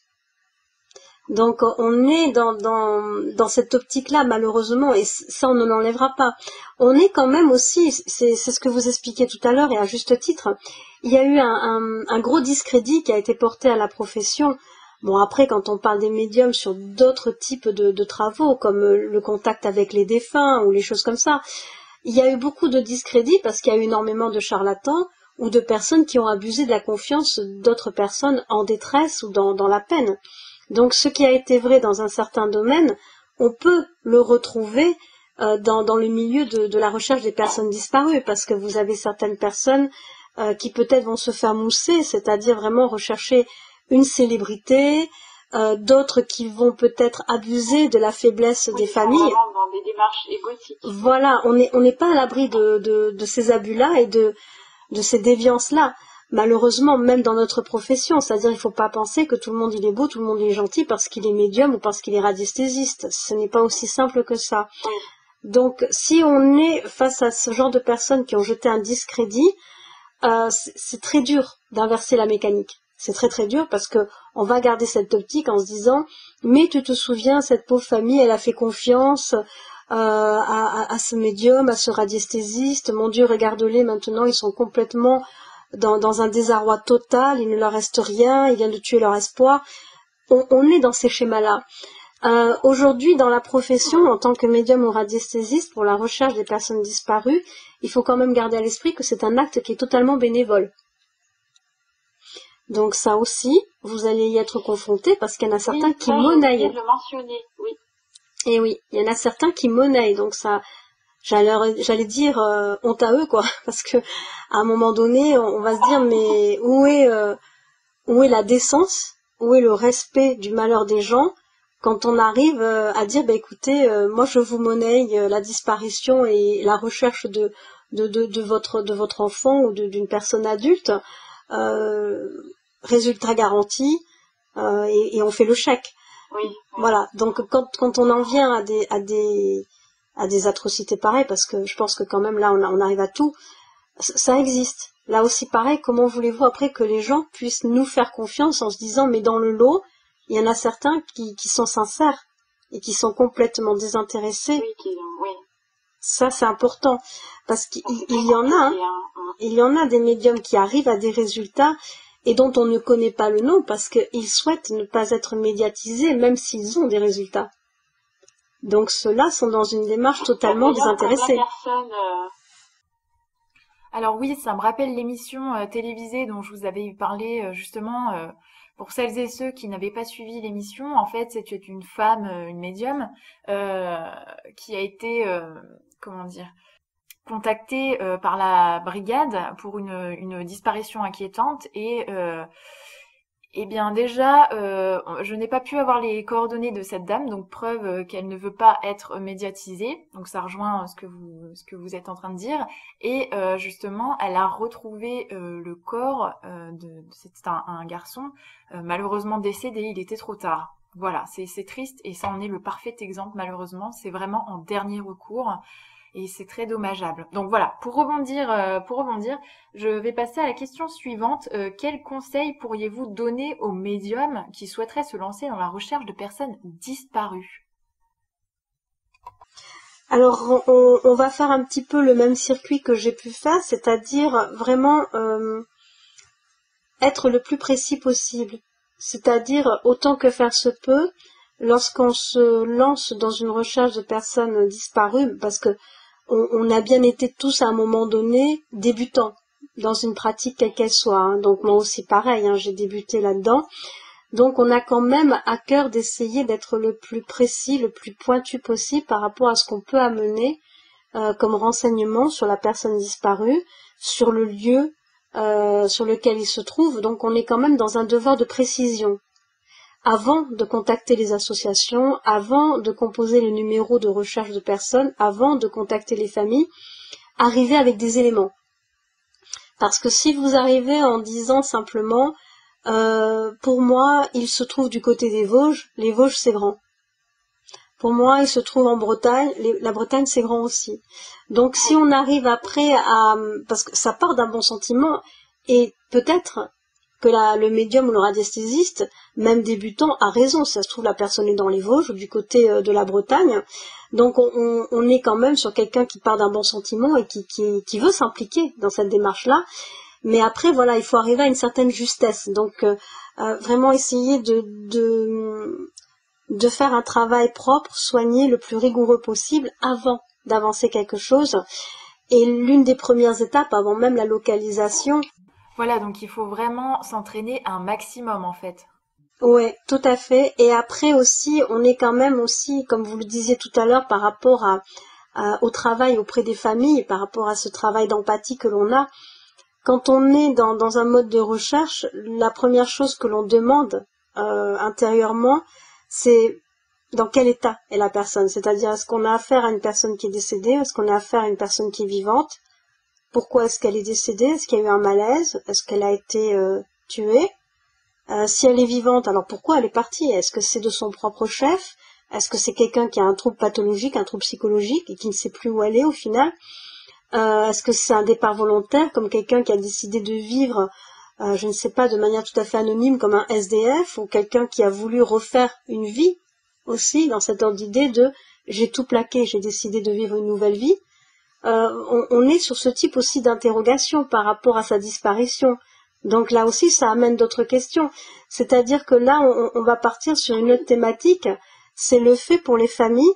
B: Donc on est dans, cette optique-là, malheureusement, et ça on ne l'enlèvera pas. On est quand même aussi, c'est ce que vous expliquiez tout à l'heure, et à juste titre, il y a eu un, gros discrédit qui a été porté à la profession. Bon après, quand on parle des médiums sur d'autres types de, travaux, comme le contact avec les défunts ou les choses comme ça, il y a eu beaucoup de discrédit parce qu'il y a eu énormément de charlatans ou de personnes qui ont abusé de la confiance d'autres personnes en détresse ou dans la peine. Donc ce qui a été vrai dans un certain domaine, on peut le retrouver euh, dans, le milieu de, la recherche des personnes disparues, parce que vous avez certaines personnes euh, qui peut-être vont se faire mousser, c'est-à-dire vraiment rechercher une célébrité, euh, d'autres qui vont peut-être abuser de la faiblesse des familles.
C: Dans des démarches égotiques.
B: Voilà, on n'est pas à l'abri de, ces abus-là et de, de ces déviances-là malheureusement même dans notre profession, c'est-à-dire il ne faut pas penser que tout le monde est beau, tout le monde est gentil parce qu'il est médium ou parce qu'il est radiesthésiste. Ce n'est pas aussi simple que ça. Donc si on est face à ce genre de personnes qui ont jeté un discrédit, euh, c'est très dur d'inverser la mécanique. C'est très très dur parce que on va garder cette optique en se disant mais tu te souviens cette pauvre famille elle a fait confiance euh, à, ce médium, à ce radiesthésiste. Mon Dieu regarde-les maintenant ils sont complètement dans, un désarroi total, il ne leur reste rien, il vient de tuer leur espoir. On, est dans ces schémas-là. Euh, aujourd'hui, dans la profession, en tant que médium ou radiesthésiste, pour la recherche des personnes disparues, il faut quand même garder à l'esprit que c'est un acte qui est totalement bénévole. Donc ça aussi, vous allez y être confronté parce qu'il y en a certains qui monnaient.
C: oui.
B: Et oui, il y en a certains qui monnaient, donc ça, j'allais dire euh, honte à eux quoi parce que à un moment donné on, va se dire mais où est euh, où est la décence où est le respect du malheur des gens quand on arrive euh, à dire bah écoutez moi je vous monnaie la disparition et la recherche de de, de, votre de votre enfant ou d'une personne adulte résultat garanti et, et, on fait le chèque
C: oui.
B: voilà donc quand quand on en vient à des à des à des atrocités pareilles, parce que je pense que quand même là on, on arrive à tout, ça existe. Là aussi pareil, comment voulez-vous après que les gens puissent nous faire confiance en se disant mais dans le lot, il y en a certains qui, qui sont sincères et qui sont complètement désintéressés.
C: Oui, oui.
B: Ça c'est important parce qu'il y en a, il y en a des médiums qui arrivent à des résultats et dont on ne connaît pas le nom parce qu'ils souhaitent ne pas être médiatisés même s'ils ont des résultats. Donc ceux-là sont dans une démarche totalement désintéressée. Euh,
A: Alors oui, ça me rappelle l'émission euh, télévisée dont je vous avais parlé euh, justement. pour celles et ceux qui n'avaient pas suivi l'émission, en fait, c'était une femme, une médium, qui a été, comment dire, contactée par la brigade pour une, une disparition inquiétante et eh bien déjà, euh, je n'ai pas pu avoir les coordonnées de cette dame, donc preuve euh, qu'elle ne veut pas être médiatisée. Donc ça rejoint ce que vous ce que vous êtes en train de dire. Et euh, justement, elle a retrouvé le corps de, c'était un, garçon malheureusement décédé. Il était trop tard. Voilà, c'est triste et ça en est le parfait exemple malheureusement. C'est vraiment en dernier recours et c'est très dommageable. Donc voilà, pour rebondir, euh, pour rebondir, je vais passer à la question suivante. Euh, quels conseils pourriez-vous donner aux médiums qui souhaiteraient se lancer dans la recherche de personnes disparues?
B: Alors, on, va faire un petit peu le même circuit que j'ai pu faire, c'est-à-dire vraiment euh, être le plus précis possible. c'est-à-dire autant que faire se peut, lorsqu'on se lance dans une recherche de personnes disparues, parce que on, a bien été tous à un moment donné débutants dans une pratique quelle qu'elle soit. Hein. Donc moi aussi pareil, hein, j'ai débuté là-dedans. Donc on a quand même à cœur d'essayer d'être le plus précis, le plus pointu possible par rapport à ce qu'on peut amener euh, comme renseignement sur la personne disparue, sur le lieu euh, sur lequel il se trouve. Donc on est quand même dans un devoir de précision. Avant de contacter les associations, avant de composer le numéro de recherche de personnes, avant de contacter les familles, arriver avec des éléments. Parce que si vous arrivez en disant simplement euh, pour moi, il se trouve du côté des Vosges, les Vosges c'est grand. Pour moi, il se trouve en Bretagne. la Bretagne, c'est grand aussi. Donc, si on arrive après à... Parce que ça part d'un bon sentiment, et peut-être que le médium ou le radiesthésiste, même débutant, a raison. Ça se trouve, la personne est dans les Vosges, du côté euh, de la Bretagne. Donc, on, est quand même sur quelqu'un qui part d'un bon sentiment et qui, veut s'impliquer dans cette démarche-là. Mais après, voilà, il faut arriver à une certaine justesse. Donc, euh, euh, vraiment essayer de, de, de faire un travail propre, soigné, le plus rigoureux possible avant d'avancer quelque chose. Et l'une des premières étapes, avant même la localisation.
A: Voilà, donc il faut vraiment s'entraîner un maximum en fait.
B: Oui, tout à fait. Et après aussi, on est quand même aussi, comme vous le disiez tout à l'heure, par rapport au travail auprès des familles, par rapport à ce travail d'empathie que l'on a. Quand on est dans, dans, un mode de recherche, la première chose que l'on demande euh, intérieurement, c'est dans quel état est la personne. C'est-à-dire, est-ce qu'on a affaire à une personne qui est décédée Est-ce qu'on a affaire à une personne qui est vivante? Pourquoi est-ce qu'elle est décédée? Est-ce qu'il y a eu un malaise? Est-ce qu'elle a été euh, tuée? Euh, Si elle est vivante, alors pourquoi elle est partie? Est-ce que c'est de son propre chef? Est-ce que c'est quelqu'un qui a un trouble pathologique, un trouble psychologique et qui ne sait plus où aller au final? Euh, Est-ce que c'est un départ volontaire, comme quelqu'un qui a décidé de vivre je ne sais pas, de manière tout à fait anonyme comme un SDF ou quelqu'un qui a voulu refaire une vie aussi dans cette ordre d'idée de j'ai tout plaqué, j'ai décidé de vivre une nouvelle vie? Euh, on, est sur ce type aussi d'interrogation par rapport à sa disparition. Donc là aussi, ça amène d'autres questions. C'est-à-dire que là, on, va partir sur une autre thématique. C'est le fait pour les familles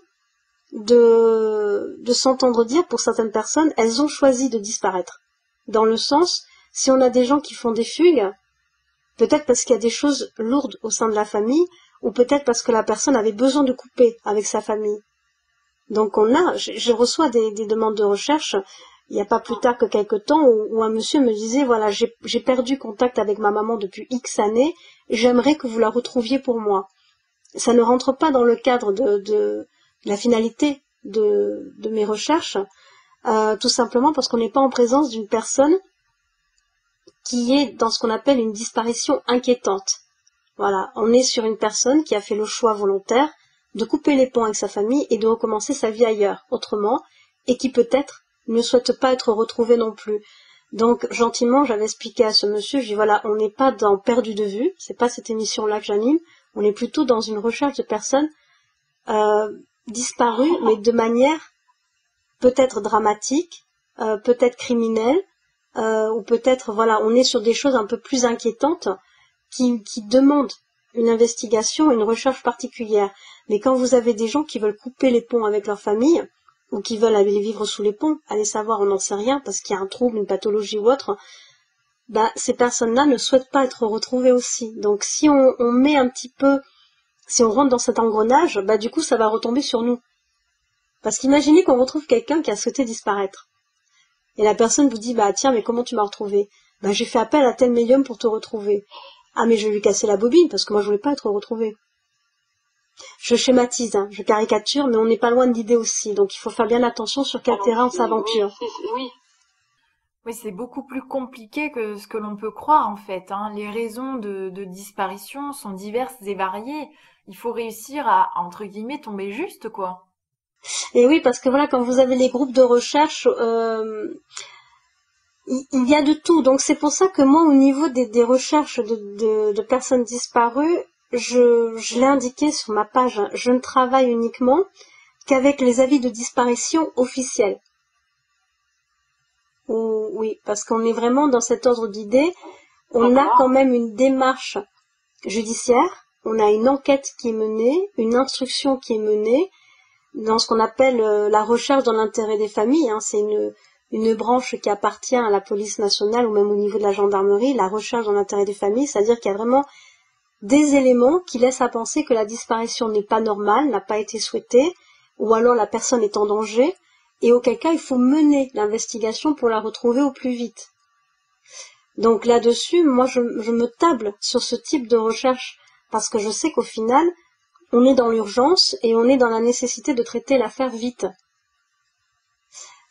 B: de s'entendre dire pour certaines personnes, elles ont choisi de disparaître. Dans le sens, si on a des gens qui font des fugues, peut-être parce qu'il y a des choses lourdes au sein de la famille, ou peut-être parce que la personne avait besoin de couper avec sa famille. Donc on a, je, reçois des, demandes de recherche, il n'y a pas plus tard que quelques temps, où, un monsieur me disait, voilà, j'ai perdu contact avec ma maman depuis X années, j'aimerais que vous la retrouviez pour moi. Ça ne rentre pas dans le cadre de, la finalité de, mes recherches, euh, tout simplement parce qu'on n'est pas en présence d'une personne qui est dans ce qu'on appelle une disparition inquiétante. Voilà, on est sur une personne qui a fait le choix volontaire de couper les ponts avec sa famille et de recommencer sa vie ailleurs, autrement, et qui peut-être ne souhaite pas être retrouvée non plus. Donc gentiment, j'avais expliqué à ce monsieur, je dis voilà, on n'est pas dans perdu de vue, c'est pas cette émission-là que j'anime, on est plutôt dans une recherche de personnes euh, disparues, mais de manière peut-être dramatique, euh, peut-être criminelle, euh, ou peut-être voilà, on est sur des choses un peu plus inquiétantes qui, qui demandent une investigation, une recherche particulière. Mais quand vous avez des gens qui veulent couper les ponts avec leur famille, ou qui veulent aller vivre sous les ponts, aller savoir, on n'en sait rien, parce qu'il y a un trouble, une pathologie ou autre, bah, ces personnes-là ne souhaitent pas être retrouvées aussi. Donc si on, on, met un petit peu, si on rentre dans cet engrenage, bah du coup ça va retomber sur nous. Parce qu'imaginez qu'on retrouve quelqu'un qui a souhaité disparaître. Et la personne vous dit, bah tiens, mais comment tu m'as retrouvé Bah j'ai fait appel à tel médium pour te retrouver. Ah mais je vais lui casser la bobine parce que moi je voulais pas être retrouvée. Je schématise, hein, je caricature, mais on n'est pas loin de l'idée aussi, donc il faut faire bien attention sur quel terrain on s'aventure.
A: Oui, oui. c'est beaucoup plus compliqué que ce que l'on peut croire en fait. Hein. Les raisons de, disparition sont diverses et variées. Il faut réussir à, entre guillemets, tomber juste, quoi.
B: Et oui, parce que voilà, quand vous avez les groupes de recherche, euh, il, y a de tout. Donc c'est pour ça que moi, au niveau des, recherches de, personnes disparues, je, je l'ai indiqué sur ma page, je ne travaille uniquement qu'avec les avis de disparition officiels. oui, parce qu'on est vraiment dans cet ordre d'idées. On a quand même une démarche judiciaire, on a une enquête qui est menée, une instruction qui est menée dans ce qu'on appelle euh, la recherche dans l'intérêt des familles. Hein. c'est une, une branche qui appartient à la police nationale ou même au niveau de la gendarmerie, la recherche dans l'intérêt des familles, c'est-à-dire qu'il y a vraiment des éléments qui laissent à penser que la disparition n'est pas normale, n'a pas été souhaitée, ou alors la personne est en danger, et auquel cas il faut mener l'investigation pour la retrouver au plus vite. Donc là-dessus, moi je, me table sur ce type de recherche parce que je sais qu'au final, on est dans l'urgence et on est dans la nécessité de traiter l'affaire vite.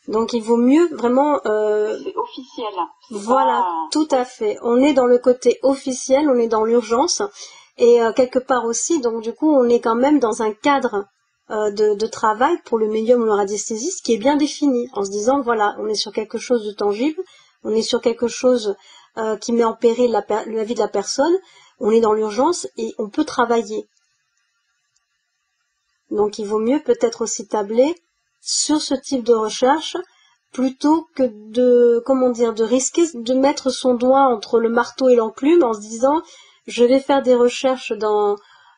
B: Donc il vaut mieux vraiment.
C: Euh, c'est officiel.
B: Voilà, tout à fait. On est dans le côté officiel, on est dans l'urgence et euh, quelque part aussi. Donc du coup, on est quand même dans un cadre euh, de, travail pour le médium ou le radiesthésiste qui est bien défini, en se disant voilà, on est sur quelque chose de tangible, on est sur quelque chose euh, qui met en péril la, la, vie de la personne, on est dans l'urgence et on peut travailler. Donc il vaut mieux peut-être aussi tabler sur ce type de recherche plutôt que de comment dire de risquer de mettre son doigt entre le marteau et l'enclume en se disant je vais faire des recherches dans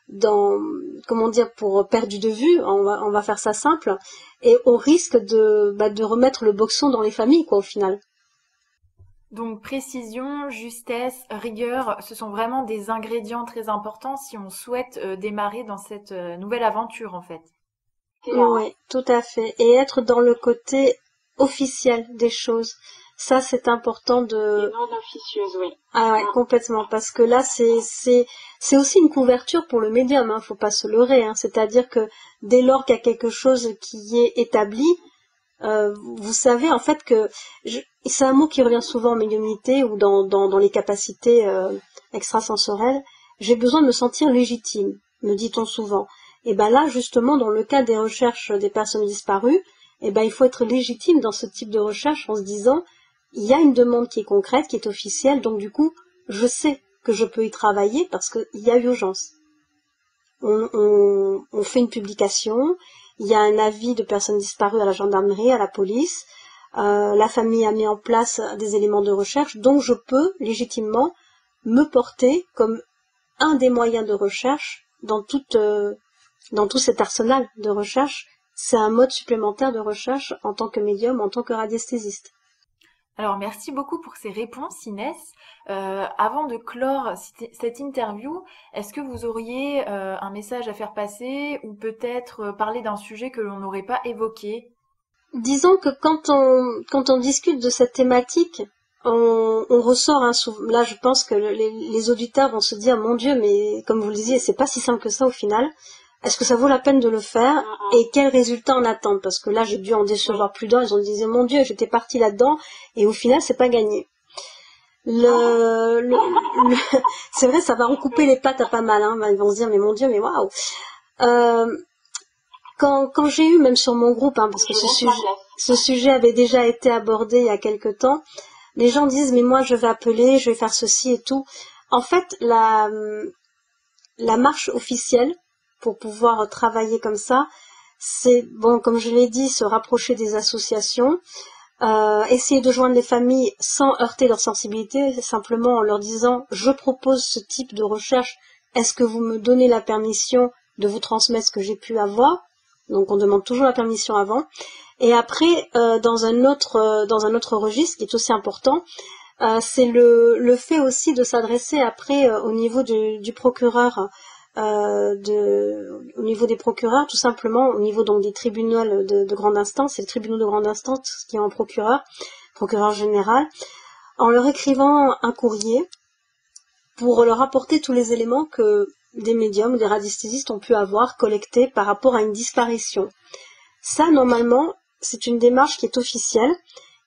B: dans comment dire pour perdu de vue on va faire ça simple et au risque de bah, de remettre le boxon dans les familles quoi au final
A: donc précision, justesse, rigueur, ce sont vraiment des ingrédients très importants si on souhaite euh, démarrer dans cette euh, nouvelle aventure en fait.
B: Oui, tout à fait. Et être dans le côté officiel des choses. Ça, c'est important de.
C: non officieuse, oui.
B: Ah ouais, complètement. Parce que là, c'est c'est c'est aussi une couverture pour le médium. Hein, faut pas se leurrer. Hein. C'est-à-dire que dès lors qu'il y a quelque chose qui est établi, euh, vous savez en fait que c'est un mot qui revient souvent en médiumnité ou dans dans, dans les capacités euh, extrasensorielles. J'ai besoin de me sentir légitime, me dit-on souvent. Et ben là, justement, dans le cas des recherches des personnes disparues, et ben il faut être légitime dans ce type de recherche en se disant il y a une demande qui est concrète, qui est officielle, donc du coup, je sais que je peux y travailler parce qu'il y a urgence. On, fait une publication, il y a un avis de personnes disparues à la gendarmerie, à la police, euh, la famille a mis en place des éléments de recherche, donc je peux légitimement me porter comme un des moyens de recherche dans toute, euh, dans tout cet arsenal de recherche. C'est un mode supplémentaire de recherche en tant que médium, en tant que radiesthésiste.
A: Alors merci beaucoup pour ces réponses Inès. Euh, avant de clore cette interview, est-ce que vous auriez euh, un message à faire passer ou peut-être euh, parler d'un sujet que l'on n'aurait pas évoqué?
B: Disons que quand on, quand on discute de cette thématique, on, ressort un là je pense que les, les, auditeurs vont se dire mon dieu mais comme vous le disiez c'est pas si simple que ça au final est-ce que ça vaut la peine de le faire ah, ah. et quel résultat en attendre? Parce que là, j'ai dû en décevoir plus d'un. Ils ont dit, mon Dieu, j'étais parti là-dedans et au final, c'est pas gagné. Le, c'est vrai, ça va recouper les pattes à pas mal. Hein. Ils vont se dire, mais mon Dieu, mais waouh. Euh, quand, quand j'ai eu, même sur mon groupe, hein, parce que ce sujet, ce sujet avait déjà été abordé il y a quelque temps, les gens disent, mais moi, je vais appeler, je vais faire ceci et tout. En fait, la, la marche officielle, pour pouvoir travailler comme ça, c'est bon, comme je l'ai dit, se rapprocher des associations, euh, essayer de joindre les familles sans heurter leur sensibilité, simplement en leur disant je propose ce type de recherche, est-ce que vous me donnez la permission de vous transmettre ce que j'ai pu avoir? Donc on demande toujours la permission avant. Et après, euh, dans un autre euh, dans un autre registre qui est aussi important, c'est le, le fait aussi de s'adresser après au niveau du procureur euh, au niveau des procureurs, tout simplement au niveau donc des tribunaux de, de grande instance, c'est le tribunal de grande instance qui est un procureur, procureur général, en leur écrivant un courrier pour leur apporter tous les éléments que des médiums ou des radiesthésistes ont pu avoir collectés par rapport à une disparition. Ça, normalement, c'est une démarche qui est officielle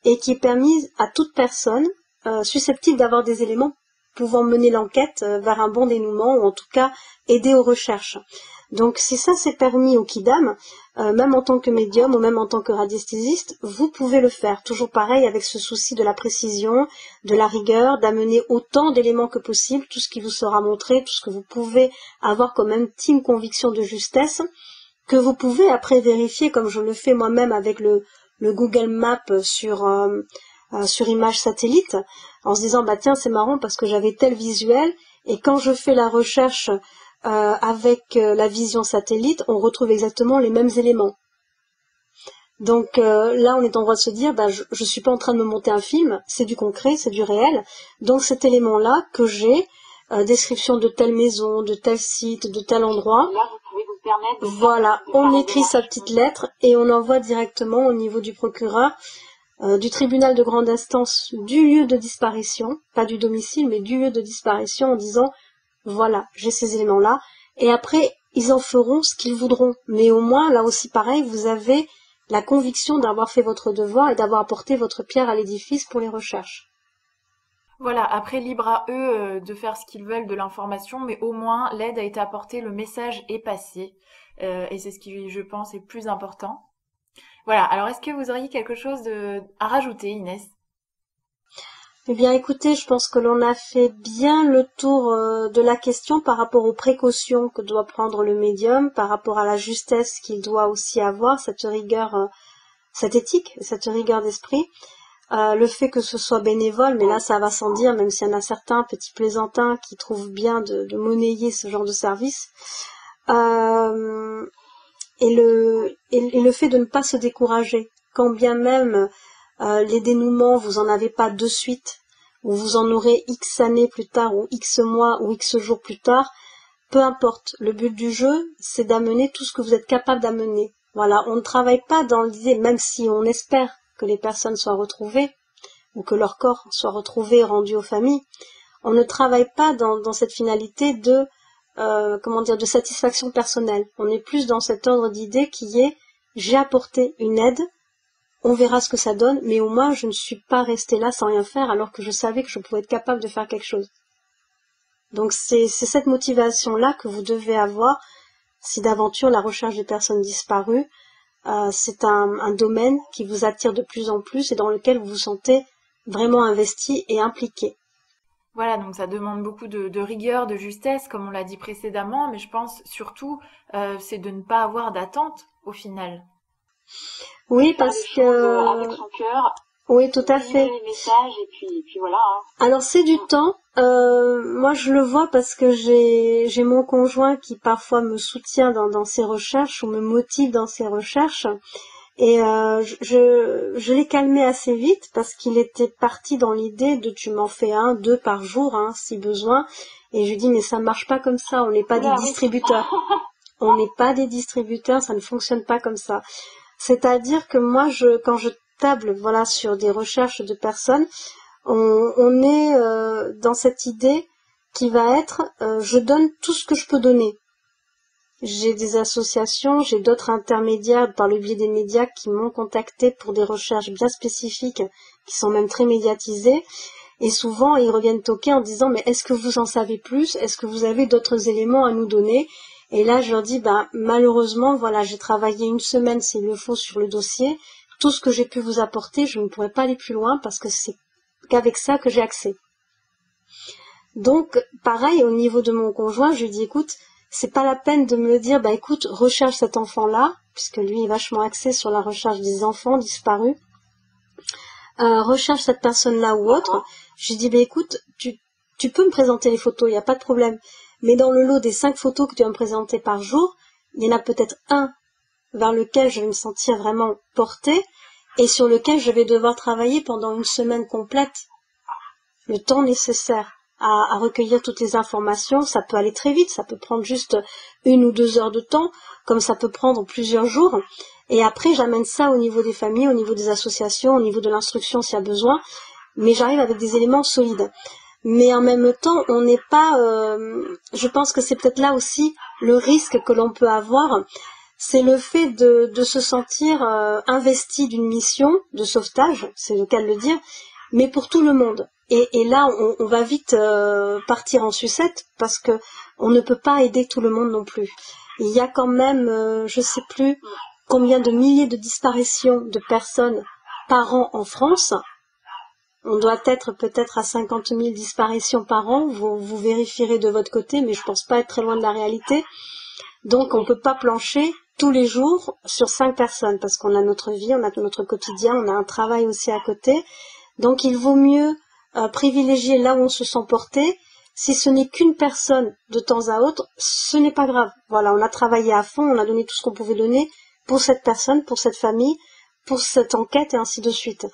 B: et qui est permise à toute personne euh, susceptible d'avoir des éléments pouvant mener l'enquête euh, vers un bon dénouement ou en tout cas aider aux recherches. Donc si ça c'est permis au Kidam, euh, même en tant que médium ou même en tant que radiesthésiste, vous pouvez le faire. Toujours pareil avec ce souci de la précision, de la rigueur, d'amener autant d'éléments que possible, tout ce qui vous sera montré, tout ce que vous pouvez avoir comme intime conviction de justesse, que vous pouvez après vérifier comme je le fais moi-même avec le, Google Map sur, euh, sur image satellite, en se disant bah tiens c'est marrant parce que j'avais tel visuel Et quand je fais la recherche euh, avec euh, la vision satellite, on retrouve exactement les mêmes éléments. Donc euh, là, on est en droit de se dire, bah, je ne suis pas en train de me monter un film, c'est du concret, c'est du réel. Donc cet élément-là que j'ai, description de telle maison, de tel site, de tel endroit, voilà, on écrit sa petite lettre et on envoie directement au niveau du procureur euh, du tribunal de grande instance du lieu de disparition, pas du domicile, mais du lieu de disparition en disant voilà, j'ai ces éléments-là. Et après, ils en feront ce qu'ils voudront. Mais au moins, là aussi pareil, vous avez la conviction d'avoir fait votre devoir et d'avoir apporté votre pierre à l'édifice pour les recherches.
A: Voilà, après libre à eux euh, de faire ce qu'ils veulent de l'information, mais au moins l'aide a été apportée, le message est passé. Euh, et c'est ce qui, je pense, est plus important. Voilà, alors est-ce que vous auriez quelque chose à rajouter, Inès?
B: Eh bien écoutez, je pense que l'on a fait bien le tour euh, de la question par rapport aux précautions que doit prendre le médium, par rapport à la justesse qu'il doit aussi avoir, cette rigueur, cette éthique, cette rigueur d'esprit. Euh, le fait que ce soit bénévole, mais là ça va sans dire, même s'il y en a certains petits plaisantins qui trouvent bien de, monnayer ce genre de service. Euh, et, le, et, le fait de ne pas se décourager, quand bien même euh, les dénouements, vous en avez pas de suite, ou vous en aurez X années plus tard, ou X mois, ou X jours plus tard, peu importe. Le but du jeu, c'est d'amener tout ce que vous êtes capable d'amener. Voilà, on ne travaille pas dans l'idée, même si on espère que les personnes soient retrouvées ou que leur corps soit retrouvé et rendu aux familles. On ne travaille pas dans, cette finalité de euh, comment dire de satisfaction personnelle. On est plus dans cet ordre d'idée qui est j'ai apporté une aide, on verra ce que ça donne, mais au moins je ne suis pas resté là sans rien faire alors que je savais que je pouvais être capable de faire quelque chose. Donc c'est cette motivation-là que vous devez avoir si d'aventure la recherche des personnes disparues euh, c'est un, domaine qui vous attire de plus en plus et dans lequel vous vous sentez vraiment investi et impliqué.
A: Voilà, donc ça demande beaucoup de, rigueur, de justesse, comme on l'a dit précédemment, mais je pense surtout, euh, c'est de ne pas avoir d'attente au final.
B: Oui, parce que...
C: Avec son cœur,
B: oui, tout à fait.
C: Les messages et puis, puis voilà. Hein.
B: Alors c'est du temps. Euh, moi, je le vois parce que j'ai j'ai mon conjoint qui parfois me soutient dans, dans ses recherches ou me motive dans ses recherches. Et euh, je, je l'ai calmé assez vite parce qu'il était parti dans l'idée de tu m'en fais un, deux par jour, hein, si besoin. Et je lui dis mais ça marche pas comme ça, on n'est pas des distributeurs. on n'est pas des distributeurs, ça ne fonctionne pas comme ça. C'est-à-dire que moi, je, quand je table voilà sur des recherches de personnes, on, est euh, dans cette idée qui va être euh, je donne tout ce que je peux donner. J'ai des associations, j'ai d'autres intermédiaires par le biais des médias qui m'ont contacté pour des recherches bien spécifiques qui sont même très médiatisées. Et souvent, ils reviennent toquer en disant mais est-ce que vous en savez plus? Est-ce que vous avez d'autres éléments à nous donner? Et là, je leur dis bah malheureusement, voilà, j'ai travaillé une semaine s'il le faut sur le dossier tout ce que j'ai pu vous apporter, je ne pourrais pas aller plus loin parce que c'est qu'avec ça que j'ai accès. Donc, pareil, au niveau de mon conjoint, je lui dis, écoute, c'est pas la peine de me dire, bah écoute, recherche cet enfant-là, puisque lui est vachement axé sur la recherche des enfants disparus. Euh, recherche cette personne-là ou autre. Je dis, bah écoute, tu, tu peux me présenter les photos, il n'y a pas de problème. Mais dans le lot des cinq photos que tu vas me présenter par jour, il y en a peut-être un vers lequel je vais me sentir vraiment portée et sur lequel je vais devoir travailler pendant une semaine complète. Le temps nécessaire à, recueillir toutes les informations, ça peut aller très vite, ça peut prendre juste une ou deux heures de temps, comme ça peut prendre plusieurs jours. Et après, j'amène ça au niveau des familles, au niveau des associations, au niveau de l'instruction s'il y a besoin, mais j'arrive avec des éléments solides. Mais en même temps, on n'est pas. Euh, je pense que c'est peut-être là aussi le risque que l'on peut avoir, c'est le fait de, se sentir euh, investi d'une mission de sauvetage, c'est le cas de le dire, mais pour tout le monde. Et, là, on, va vite euh, partir en sucette parce que on ne peut pas aider tout le monde non plus. Il y a quand même, euh, je sais plus combien de milliers de disparitions de personnes par an en France. On doit être peut-être à 50 000 disparitions par an. Vous, vous vérifierez de votre côté, mais je pense pas être très loin de la réalité. Donc on peut pas plancher tous les jours sur cinq personnes parce qu'on a notre vie, on a notre quotidien, on a un travail aussi à côté. Donc il vaut mieux euh, privilégier là où on se sent porté Si ce n'est qu'une personne de temps à autre, ce n'est pas grave. Voilà, on a travaillé à fond, on a donné tout ce qu'on pouvait donner pour cette personne, pour cette famille, pour cette enquête et ainsi de suite.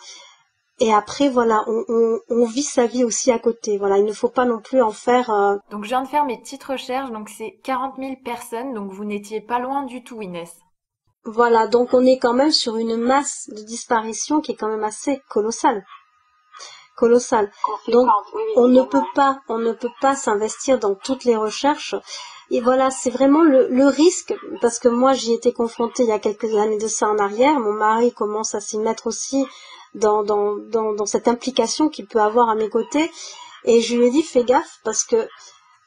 B: Et après, voilà, on, vit sa vie aussi à côté. Voilà, il ne faut pas non plus en faire. Euh,
A: donc, je viens de faire mes petites recherches. Donc, c'est 40 000 personnes. Donc, vous n'étiez pas loin du tout, Inès.
B: Voilà, donc on est quand même sur une masse de disparition qui est quand même assez colossale. Colossale. Donc, on ne peut pas, on ne peut pas s'investir dans toutes les recherches. Et voilà, c'est vraiment le, le, risque, parce que moi j'y étais confrontée il y a quelques années de ça en arrière. Mon mari commence à s'y mettre aussi dans, dans, dans, dans cette implication qu'il peut avoir à mes côtés. Et je lui ai dit, fais gaffe, parce que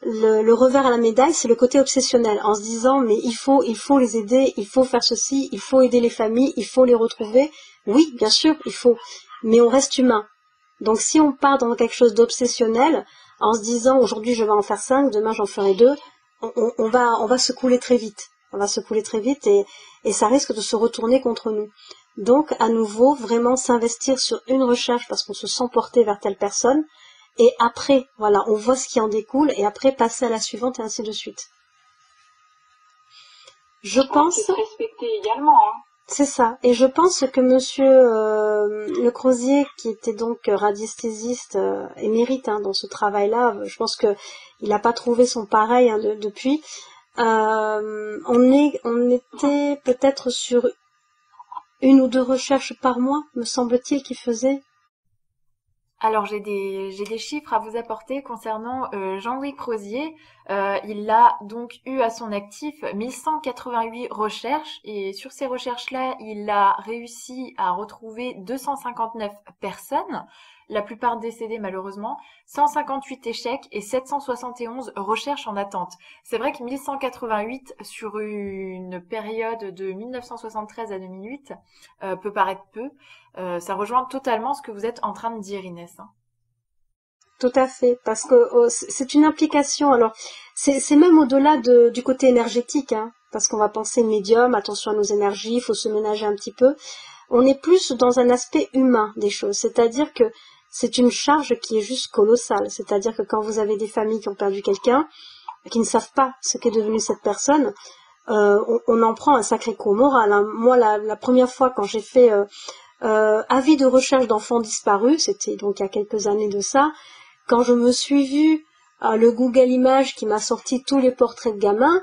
B: le, le, revers à la médaille, c'est le côté obsessionnel, en se disant mais il faut, il faut les aider, il faut faire ceci, il faut aider les familles, il faut les retrouver. Oui, bien sûr, il faut, mais on reste humain. Donc si on part dans quelque chose d'obsessionnel, en se disant aujourd'hui je vais en faire cinq, demain j'en ferai deux, on, on, va, on va se couler très vite. On va se couler très vite et, et ça risque de se retourner contre nous. Donc, à nouveau, vraiment s'investir sur une recherche parce qu'on se sent porté vers telle personne. Et après, voilà, on voit ce qui en découle et après passer à la suivante et ainsi de suite. Je pense.
C: Respecter également. Hein.
B: C'est ça. Et je pense que Monsieur euh, Le Crozier, qui était donc radiesthésiste euh, émérite hein, dans ce travail-là, je pense que il n'a pas trouvé son pareil hein, depuis. Euh, on on était peut-être sur une ou deux recherches par mois, me semble-t-il, qu'il faisait.
A: Alors j'ai des j'ai des chiffres à vous apporter concernant euh, Jean-Louis Crozier. Euh, il a donc eu à son actif 1188 recherches et sur ces recherches-là, il a réussi à retrouver 259 personnes la plupart décédés malheureusement, 158 échecs et 771 recherches en attente. C'est vrai que 1188 sur une période de 1973 à 2008 euh, peut paraître peu. Euh, ça rejoint totalement ce que vous êtes en train de dire Inès. Hein.
B: Tout à fait, parce que oh, c'est une implication. Alors, c'est même au-delà du côté énergétique, hein, parce qu'on va penser médium, attention à nos énergies, il faut se ménager un petit peu. On est plus dans un aspect humain des choses, c'est-à-dire que c'est une charge qui est juste colossale. C'est-à-dire que quand vous avez des familles qui ont perdu quelqu'un, qui ne savent pas ce qu'est devenu cette personne, euh, on, en prend un sacré coup moral. Hein. Moi, la, première fois quand j'ai fait euh, euh, avis de recherche d'enfants disparus, c'était donc il y a quelques années de ça, quand je me suis vue le Google Images qui m'a sorti tous les portraits de gamins,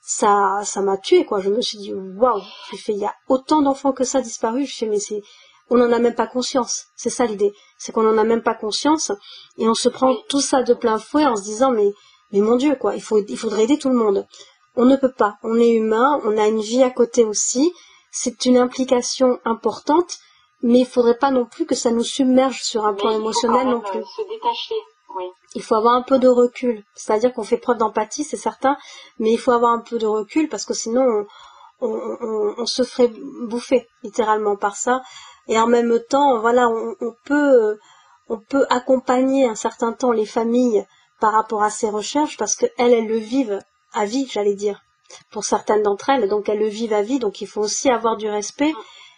B: ça, ça m'a tué quoi. Je me suis dit waouh, j'ai fait il y a autant d'enfants que ça disparus. Je fais mais c'est on n'en a même pas conscience. C'est ça l'idée. C'est qu'on n'en a même pas conscience et on se prend tout ça de plein fouet en se disant mais, mais mon Dieu quoi, il, faut, il faudrait aider tout le monde. On ne peut pas. On est humain, on a une vie à côté aussi. C'est une implication importante, mais il faudrait pas non plus que ça nous submerge sur un plan émotionnel non plus.
C: Se détacher. Oui.
B: Il faut avoir un peu de recul. C'est-à-dire qu'on fait preuve d'empathie, c'est certain, mais il faut avoir un peu de recul parce que sinon on, se ferait bouffer littéralement par ça et en même temps, voilà, on, peut, on peut accompagner un certain temps les familles par rapport à ces recherches parce qu'elles, elles le vivent à vie, j'allais dire, pour certaines d'entre elles. Donc elles le vivent à vie, donc il faut aussi avoir du respect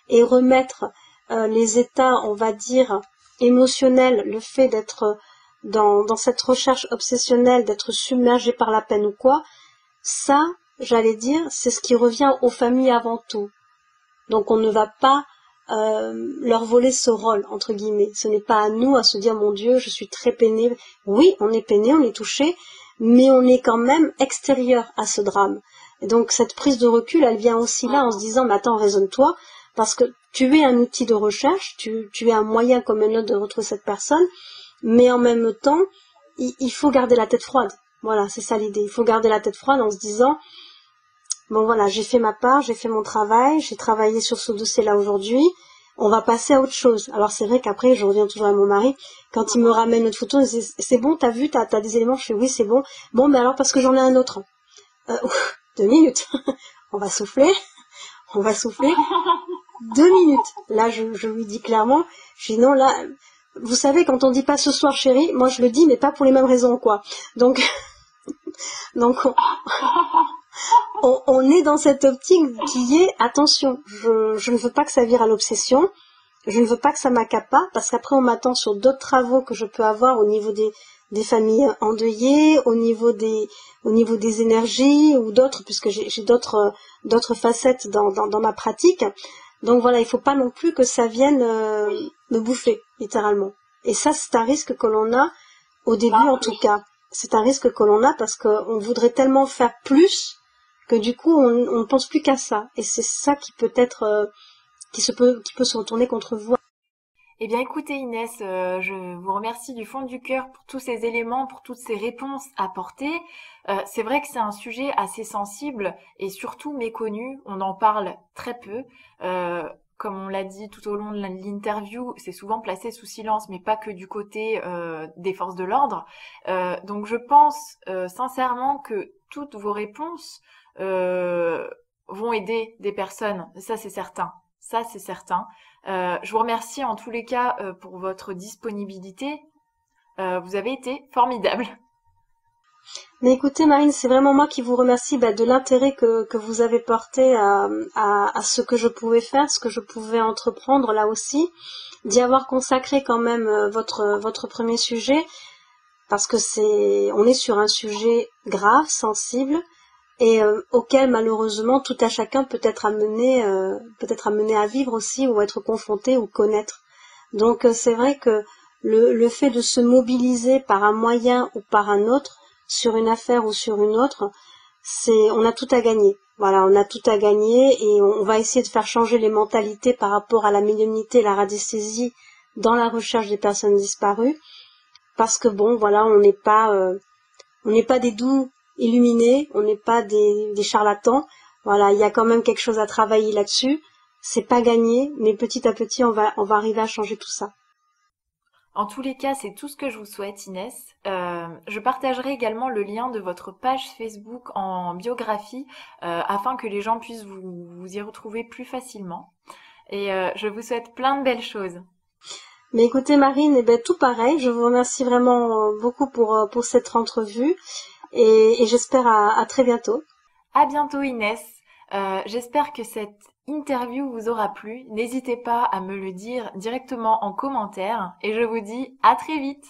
B: et remettre euh, les états, on va dire, émotionnels, le fait d'être dans, dans cette recherche obsessionnelle, d'être submergé par la peine ou quoi, ça, j'allais dire, c'est ce qui revient aux familles avant tout. Donc on ne va pas euh, leur voler ce rôle entre guillemets. Ce n'est pas à nous à se dire mon Dieu, je suis très peiné. Oui, on est peiné, on est touché, mais on est quand même extérieur à ce drame. Et donc cette prise de recul, elle vient aussi là en se disant mais attends, raisonne-toi, parce que tu es un outil de recherche, tu, es un moyen comme un autre de retrouver cette personne, mais en même temps, il faut garder la tête froide. Voilà, c'est ça l'idée. Il faut garder la tête froide en se disant Bon voilà, j'ai fait ma part, j'ai fait mon travail, j'ai travaillé sur ce dossier-là aujourd'hui. On va passer à autre chose. Alors c'est vrai qu'après, je reviens toujours à mon mari. Quand il me ramène notre photo, c'est bon, t'as vu, t'as as des éléments? Je fais oui, c'est bon. Bon, mais alors parce que j'en ai un autre. Euh, deux minutes. on va souffler. On va souffler. deux minutes. Là, je, je lui dis clairement. Je dis non, là, vous savez, quand on dit pas ce soir, chérie, moi je le dis, mais pas pour les mêmes raisons, quoi. Donc, donc, on, est dans cette optique qui est attention, je, ne veux pas que ça vire à l'obsession, je ne veux pas que ça m'accapare parce qu'après on m'attend sur d'autres travaux que je peux avoir au niveau des, des familles endeuillées, au niveau des, au niveau des énergies ou d'autres, puisque j'ai d'autres, d'autres facettes dans, dans, dans, ma pratique. Donc voilà, il faut pas non plus que ça vienne euh, me bouffer, littéralement. Et ça, c'est un risque que l'on a au début, ah, en tout cas. C'est un risque que l'on a parce qu'on voudrait tellement faire plus que du coup, on, ne pense plus qu'à ça. Et c'est ça qui peut être, euh, qui se peut, qui peut se retourner contre vous.
A: Eh bien écoutez Inès, euh, je vous remercie du fond du cœur pour tous ces éléments, pour toutes ces réponses apportées. Euh, c'est vrai que c'est un sujet assez sensible et surtout méconnu, on en parle très peu. Comme on l'a dit tout au long de l'interview, c'est souvent placé sous silence, mais pas que du côté des forces de l'ordre. donc je pense sincèrement que toutes vos réponses vont aider des personnes, ça c'est certain. Ça, c'est certain. Euh, je vous remercie en tous les cas euh, pour votre disponibilité. Euh, vous avez été formidable.
B: Mais écoutez, Marine, c'est vraiment moi qui vous remercie bah, de l'intérêt que, que, vous avez porté à, à, à, ce que je pouvais faire, ce que je pouvais entreprendre là aussi, d'y avoir consacré quand même votre, votre premier sujet, parce que c'est, on est sur un sujet grave, sensible, et euh, auquel malheureusement tout à chacun peut être amené euh, peut-être amené à vivre aussi ou être confronté ou connaître. Donc euh, c'est vrai que le, fait de se mobiliser par un moyen ou par un autre sur une affaire ou sur une autre, c'est on a tout à gagner. Voilà, on a tout à gagner et on, va essayer de faire changer les mentalités par rapport à la médiumnité, la radiesthésie dans la recherche des personnes disparues parce que bon voilà, on n'est pas on n'est pas des doux illuminés, on n'est pas des, charlatans. Voilà, il y a quand même quelque chose à travailler là-dessus. C'est pas gagné, mais petit à petit, on va, on va arriver à changer tout ça.
A: En tous les cas, c'est tout ce que je vous souhaite, Inès. Euh, je partagerai également le lien de votre page Facebook en biographie euh, afin que les gens puissent vous, y retrouver plus facilement. Et euh, je vous souhaite plein de belles choses.
B: Mais écoutez, Marine, eh ben, tout pareil. Je vous remercie vraiment beaucoup pour, pour cette entrevue et, j'espère à, très bientôt.
A: À bientôt Inès. Euh, j'espère que cette interview vous aura plu. N'hésitez pas à me le dire directement en commentaire et je vous dis à très vite.